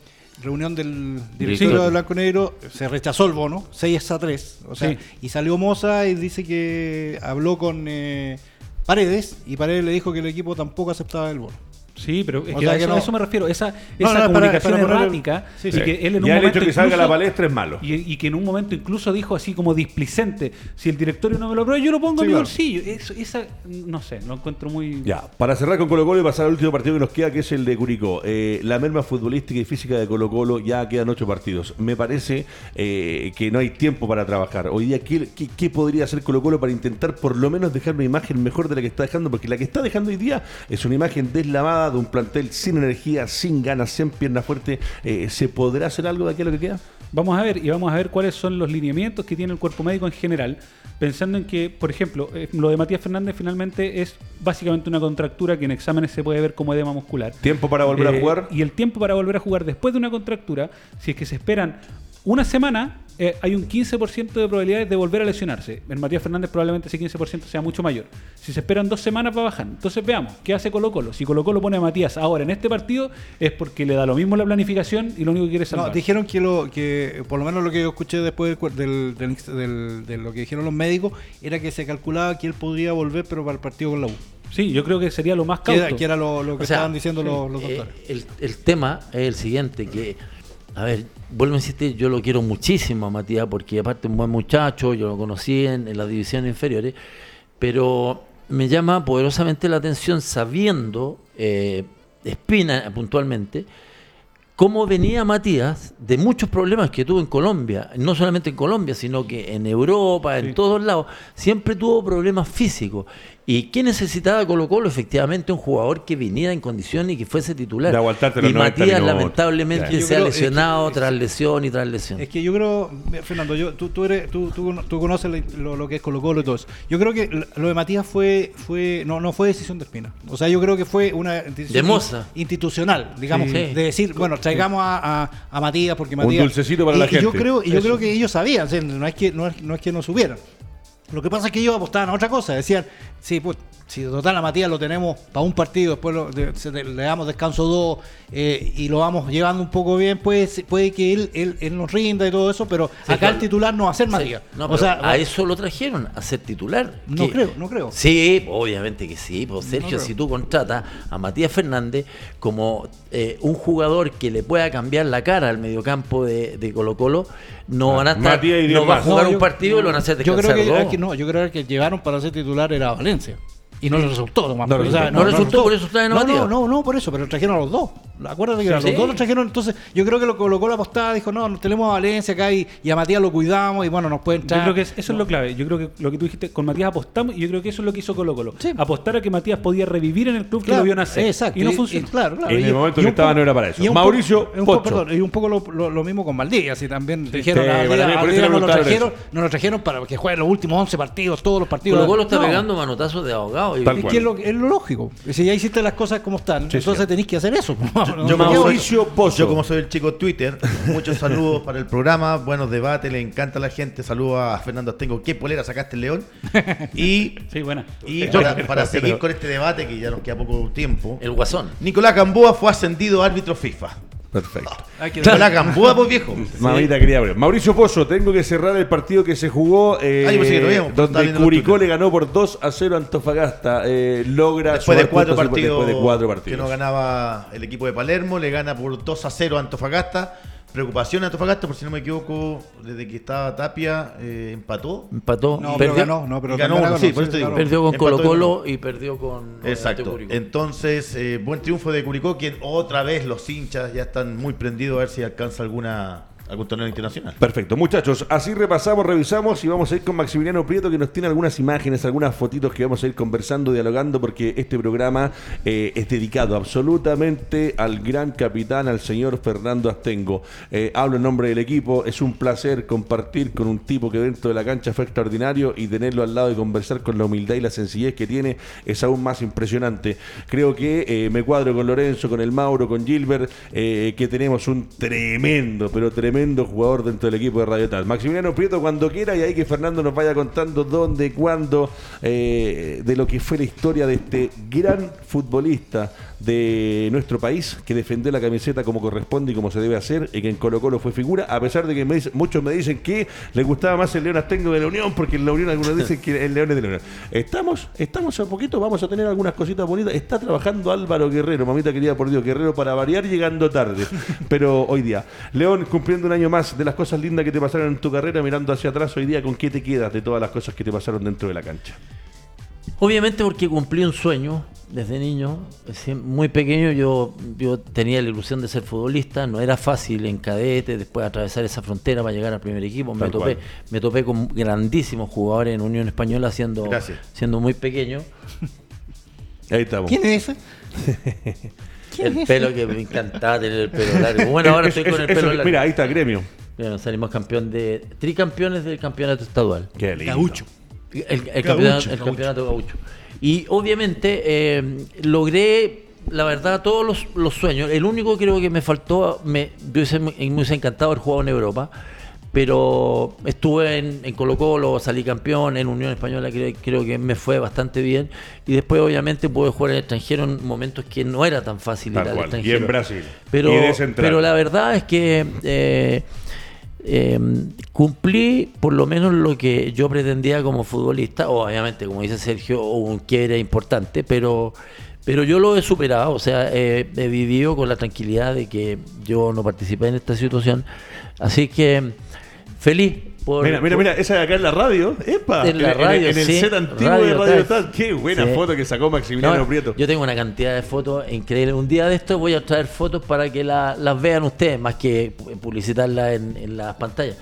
reunión del Sí. directorio de Blanco Negro, se rechazó el bono, 6 a 3. O sea, Sí. y salió Moza y dice que habló con eh, Paredes y Paredes le dijo que el equipo tampoco aceptaba el bono. Sí, pero es que sea a que eso, no. a eso me refiero, esa, No, esa no, comunicación para errática Sí, y que él en un ya el momento hecho que salga a la incluso- palestra es malo. Y, y que en un momento incluso dijo así como displicente, si el directorio no me lo aprueba, yo lo pongo Sí, en mi claro. bolsillo. Eso, esa, no sé, lo encuentro muy... Ya, para cerrar con Colo Colo y pasar al último partido que nos queda, que es el de Curicó. Eh, la merma futbolística y física de Colo Colo ya quedan ocho partidos. Me parece eh, que no hay tiempo para trabajar. Hoy día, ¿qué, qué, qué podría hacer Colo Colo para intentar por lo menos dejar una imagen mejor de la que está dejando? Porque la que está dejando hoy día es una imagen deslavada un plantel sin energía, sin ganas, sin pierna fuerte. Eh, ¿Se podrá hacer algo de aquí a lo que queda? Vamos a ver y vamos a ver cuáles son los lineamientos que tiene el cuerpo médico en general, pensando en que, por ejemplo, eh, lo de Matías Fernández finalmente es básicamente una contractura que en exámenes se puede ver como edema muscular. ¿Tiempo para volver a Eh, jugar? Y el tiempo para volver a jugar después de una contractura, si es que se esperan una semana, eh, hay un 15% de probabilidades de volver a lesionarse. En Matías Fernández probablemente ese 15% sea mucho mayor. Si se esperan dos semanas va a bajar. Entonces veamos, ¿qué hace Colo Colo? Si Colo Colo pone a Matías ahora en este partido es porque le da lo mismo la planificación y lo único que quiere es No, salvar. dijeron que lo que por lo menos lo que yo escuché después del cuer- del, del- del- de lo que dijeron los médicos era que se calculaba que él podría volver pero para el partido con la U. Sí, yo creo que sería lo más cauto. que era lo, lo que O sea, estaban diciendo los, los Eh, doctores. el, el tema es el siguiente, que a ver, vuelvo a insistir, yo lo quiero muchísimo a Matías porque aparte es un buen muchacho, yo lo conocí en, en las divisiones inferiores, pero me llama poderosamente la atención sabiendo, eh, Espina puntualmente, cómo venía Matías de muchos problemas que tuvo en Colombia, no solamente en Colombia, sino que en Europa, en todos lados, siempre tuvo problemas físicos. ¿Y qué necesitaba Colo Colo? Efectivamente, un jugador que viniera en condiciones y que fuese titular. De y 90 Matías, minutos. lamentablemente, Claro. Se ha creo- es que- lesionado es- tras lesión y tras lesión. Es que yo creo, Fernando, yo, tú, tú, eres, tú, tú, tú conoces lo, lo que es Colo Colo y todo eso. Yo creo que lo de Matías fue, fue no, no fue decisión de Espina. O sea, yo creo que fue una decisión De Moza. institucional, digamos, Sí. de decir, bueno, traigamos a, a- a Matías porque Un Matías... dulcecito para y, la y yo gente. creo, y yo Eso. creo que ellos sabían, o sea, no es que no es, no es que no supieran. Lo que pasa es que ellos apostaban a otra cosa, decían, sí, pues, si total a Matías lo tenemos para un partido, después lo- de- se- le damos descanso dos eh, y lo vamos llevando un poco bien, puede, puede que él, él, él nos rinda y todo eso, pero Sí, acá claro. el titular no va a ser Sí, Matías. no, o sea, a eso lo trajeron, a ser titular. no que- creo, no creo. Sí, obviamente que sí. Pues Sergio, si tú contratas a Matías Fernández como eh, un jugador que le pueda cambiar la cara al mediocampo de, de Colo Colo, no van a estar, Matías y diez no va a jugar No, un yo- partido y lo van a hacer Yo descansar creo que, dos. hay que- no, yo creo que el que llegaron para ser titular era Valencia. Y no le resultó, nomás. No O resultó. sea, No resultó, por eso traen a no, no, no, no, por eso, pero trajeron a los dos. Acuérdate que Sí, a los sí. dos los trajeron. Entonces, yo creo que lo colocó la postada, dijo, no, tenemos a Valencia acá y, y a Matías lo cuidamos y bueno, nos puede Yo entrar. creo que es- eso es lo clave. Yo creo que lo que tú dijiste, con Matías apostamos y yo creo que eso es lo que hizo Colo Colo. Sí. Apostar a que Matías podía revivir en el club que lo vio nacer. Exacto. Y no funcionó. claro, claro. En Y- el momento y que estaba poco- no era para eso. y un Mauricio poco- y un poco, Pocho. perdón, y un poco lo, lo- lo mismo con Valdivia, y también dijeron no lo trajeron, no para que juegue los últimos 11 partidos, todos los partidos. Colo Colo está No. pegando manotazos de abogado. Tal Es cual. que es lo, es lo lógico. Si ya hiciste las cosas como están, Sí, entonces sí. tenéis que hacer eso. Yo no, Mauricio Pozo. Yo como soy el chico Twitter, muchos saludos para el programa, buenos debates, le encanta a la gente, saludos a Fernando Astengo, ¿qué polera sacaste el León? Y, Sí, buena. y para, para seguir con este debate, que ya nos queda poco tiempo, El guasón. Nicolás Gamboa fue ascendido árbitro FIFA. Perfecto. Hay que- Nicolás Gamboa, pues viejo. Mamita quería abrir. Mauricio Pozo, tengo que cerrar el partido que se jugó eh, Ah, que estaba donde Curicó le ganó por 2 a 0 a Antofagasta. Eh, logra Después de, cuatro partidos, después de cuatro que partidos. no ganaba el equipo de Palermo, le gana por 2 a 0 a Antofagasta. Preocupación a Antofagasta, por si no me equivoco, desde que estaba Tapia, eh, empató. Empató. No, pero perdió, ganó, no, pero Ganó ganó, sí, por eso te digo. ganó. perdió con Colo y Colo y perdió con Exacto. Curicó. Entonces, eh, buen triunfo de Curicó, quien otra vez los hinchas ya están muy prendidos a ver si alcanza alguna algún torneo internacional. Perfecto, muchachos, así repasamos, revisamos y vamos a ir con Maximiliano Prieto que nos tiene algunas imágenes, algunas fotitos que vamos a ir conversando, dialogando, porque este programa eh, es dedicado absolutamente al gran capitán, al señor Fernando Astengo. Eh, hablo en nombre del equipo, es un placer compartir con un tipo que dentro de la cancha fue extraordinario y tenerlo al lado y conversar con la humildad y la sencillez que tiene es aún más impresionante. Creo que eh, me cuadro con Lorenzo, con el Mauro, con Gilbert, que tenemos un tremendo, pero tremendo jugador dentro del equipo de Radio Tal. Maximiliano Prieto cuando quiera y ahí que Fernando nos vaya contando dónde, cuándo, eh, de lo que fue la historia de este gran futbolista de nuestro país que defendió la camiseta como corresponde y como se debe hacer y que en Colo Colo fue figura, a pesar de que muchos me dicen que le gustaba más el León Astengo de la Unión porque en la Unión algunos dicen que el León es de la Unión. Estamos, estamos a poquito, vamos a tener algunas cositas bonitas. Está trabajando Álvaro Guerrero, mamita querida por Dios, Guerrero para variar llegando tarde, pero hoy día. León cumpliendo un año más de las cosas lindas que te pasaron en tu carrera, mirando hacia atrás hoy día, ¿con qué te quedas de todas las cosas que te pasaron dentro de la cancha? Obviamente porque cumplí un sueño desde niño, muy pequeño yo, yo tenía la ilusión de ser futbolista, no era fácil en cadete, después atravesar esa frontera para llegar al primer equipo, me topé, cual. me topé con grandísimos jugadores en Unión Española siendo, Gracias. siendo muy pequeño, Ahí estamos. ¿Quién es ese? ¿Quién el es pelo que me encantaba tener el pelo largo, bueno ahora estoy con el pelo largo, Mira, ahí está, gremio. Bueno, salimos campeón de, tricampeones del campeonato estadual. Qué lindo. Gaucho. El, el Gaucho, campeonato, el gaucho. campeonato gaucho. Y obviamente eh, logré, la verdad, todos los, los sueños. El único creo que me faltó, me, hubiese, me hubiese encantado haber jugado en Europa, pero estuve en, en Colo Colo, salí campeón, en Unión Española creo, creo que me fue bastante bien. Y después obviamente pude jugar en el extranjero en momentos que no era tan fácil Tal ir al cual. Y extranjero. en Brasil. Pero, Y de central. pero la verdad es que eh, eh, cumplí por lo menos lo que yo pretendía como futbolista. Obviamente, como dice Sergio, un quiebre importante, pero, Pero yo lo he superado, o sea, he vivido con la tranquilidad de que yo no participé en esta situación. Así que feliz por... Mira, mira, por- mira, esa de acá en la radio. ¡Epa! En la el- radio, en, el sí. set antiguo Radio de Radio. Tal. Qué buena Sí. foto que sacó Maximiliano No, Prieto. Yo tengo una cantidad de fotos increíbles. Un día de esto voy a traer fotos para que la- las vean ustedes, más que publicitarlas en, en las pantallas.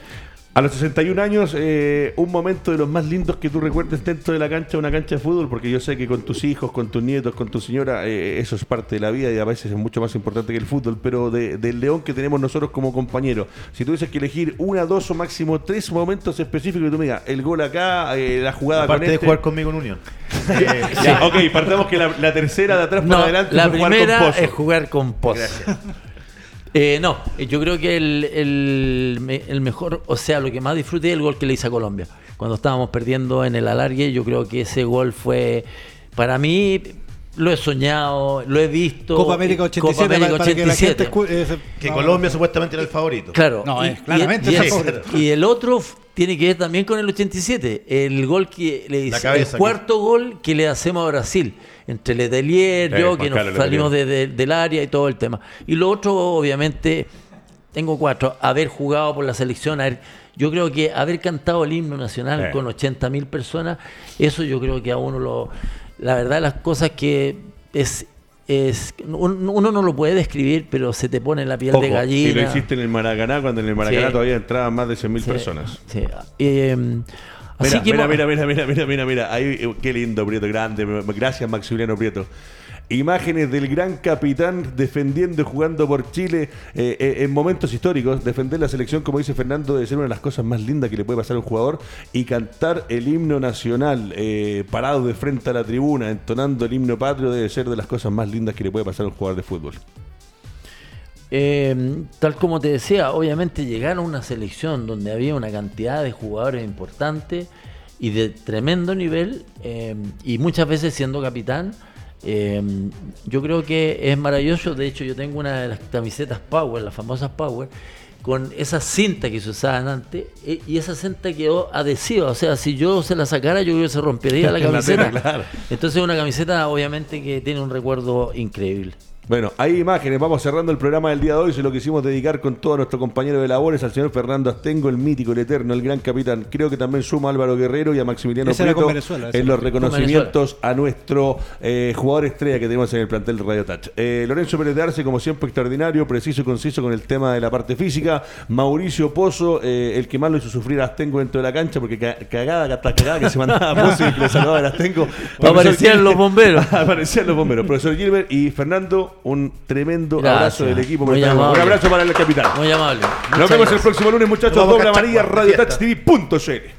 A los 61 años, eh, un momento de los más lindos que tú recuerdes dentro de la cancha, una cancha de fútbol, porque yo sé que con tus hijos, con tus nietos, con tu señora, eh, eso es parte de la vida y a veces es mucho más importante que el fútbol, pero de- del león que tenemos nosotros como compañeros, si tuvieses que elegir una, dos o máximo tres momentos específicos que tú me digas, el gol acá, eh, la jugada Aparte con de este. jugar conmigo en Unión. Eh, Ya, ok, partamos que la, la tercera de atrás No, para adelante la fue jugar con primera Pozo. es jugar con Pozo. Eh, no, yo creo que el, el me- el mejor, o sea, lo que más disfruté es el gol que le hice a Colombia. Cuando estábamos perdiendo en el alargue, yo creo que ese gol fue, para mí, lo he soñado, lo he visto. Copa América eh, 87, Copa América para, para que la 87. gente escu- eh, se- Que Colombia supuestamente era el favorito. Claro. No, y, es claramente y- es- favorita. y el otro tiene que ver también con el 87. El gol que le hice, el que- cuarto gol que le hacemos a Brasil. Entre Letelier, Eh, yo, que nos salimos de- de- del área y todo el tema. Y lo otro, obviamente, tengo cuatro. Haber jugado por la selección, haber- yo creo que haber cantado el himno nacional Eh. con 80 mil personas, eso yo creo que a uno lo. La verdad, las cosas que es. es un- uno no lo puede describir, pero se te pone la piel Ojo, de gallina. y lo hiciste en el Maracaná, cuando en el Maracaná Sí. todavía entraban más de 100.000 Sí, personas. sí. Eh, así Mira, que mira, mira, mira, mira, mira, mira, mira. Ahí, eh, qué lindo, Prieto, grande. Gracias, Maximiliano Prieto. Imágenes del gran capitán defendiendo y jugando por Chile eh, eh, en momentos históricos. Defender la selección, como dice Fernando, debe ser una de las cosas más lindas que le puede pasar a un jugador. Y cantar el himno nacional, eh, parado de frente a la tribuna, entonando el himno patrio, debe ser de las cosas más lindas que le puede pasar a un jugador de fútbol. Eh, tal como te decía, obviamente llegar a una selección donde había una cantidad de jugadores importantes y de tremendo nivel, eh, y muchas veces siendo capitán, eh, yo creo que es maravilloso. De hecho, yo tengo una de las camisetas Power, las famosas Power, con esa cinta que se usaban antes, e- y esa cinta quedó adhesiva. O sea, si yo se la sacara, yo creo que se rompería la camiseta. Entonces, es una camiseta, obviamente, que tiene un recuerdo increíble. Bueno, hay imágenes, vamos cerrando el programa del día de hoy, se lo quisimos dedicar con todo nuestro compañero de labores, al señor Fernando Astengo, el mítico, el eterno, el gran capitán. Creo que también suma a Álvaro Guerrero y a Maximiliano Prieto en los con reconocimientos a nuestro eh, jugador estrella que tenemos en el plantel de Radio Touch. Eh, Lorenzo Pérez de Arce, como siempre, extraordinario, preciso y conciso con el tema de la parte física. Mauricio Pozo, eh, el que más lo hizo sufrir a Astengo dentro de la cancha, porque ca- cagada, cagada que se mandaba a Pozo y que le saludaba a Astengo. Aparecían los bomberos. Aparecían los bomberos. Profesor Gilbert y Fernando, un tremendo Gracias. abrazo del equipo. Muy Un abrazo para el capitán. Muy amable. Nos vemos el próximo lunes, muchachos. Doble amarilla, Radio. Touch.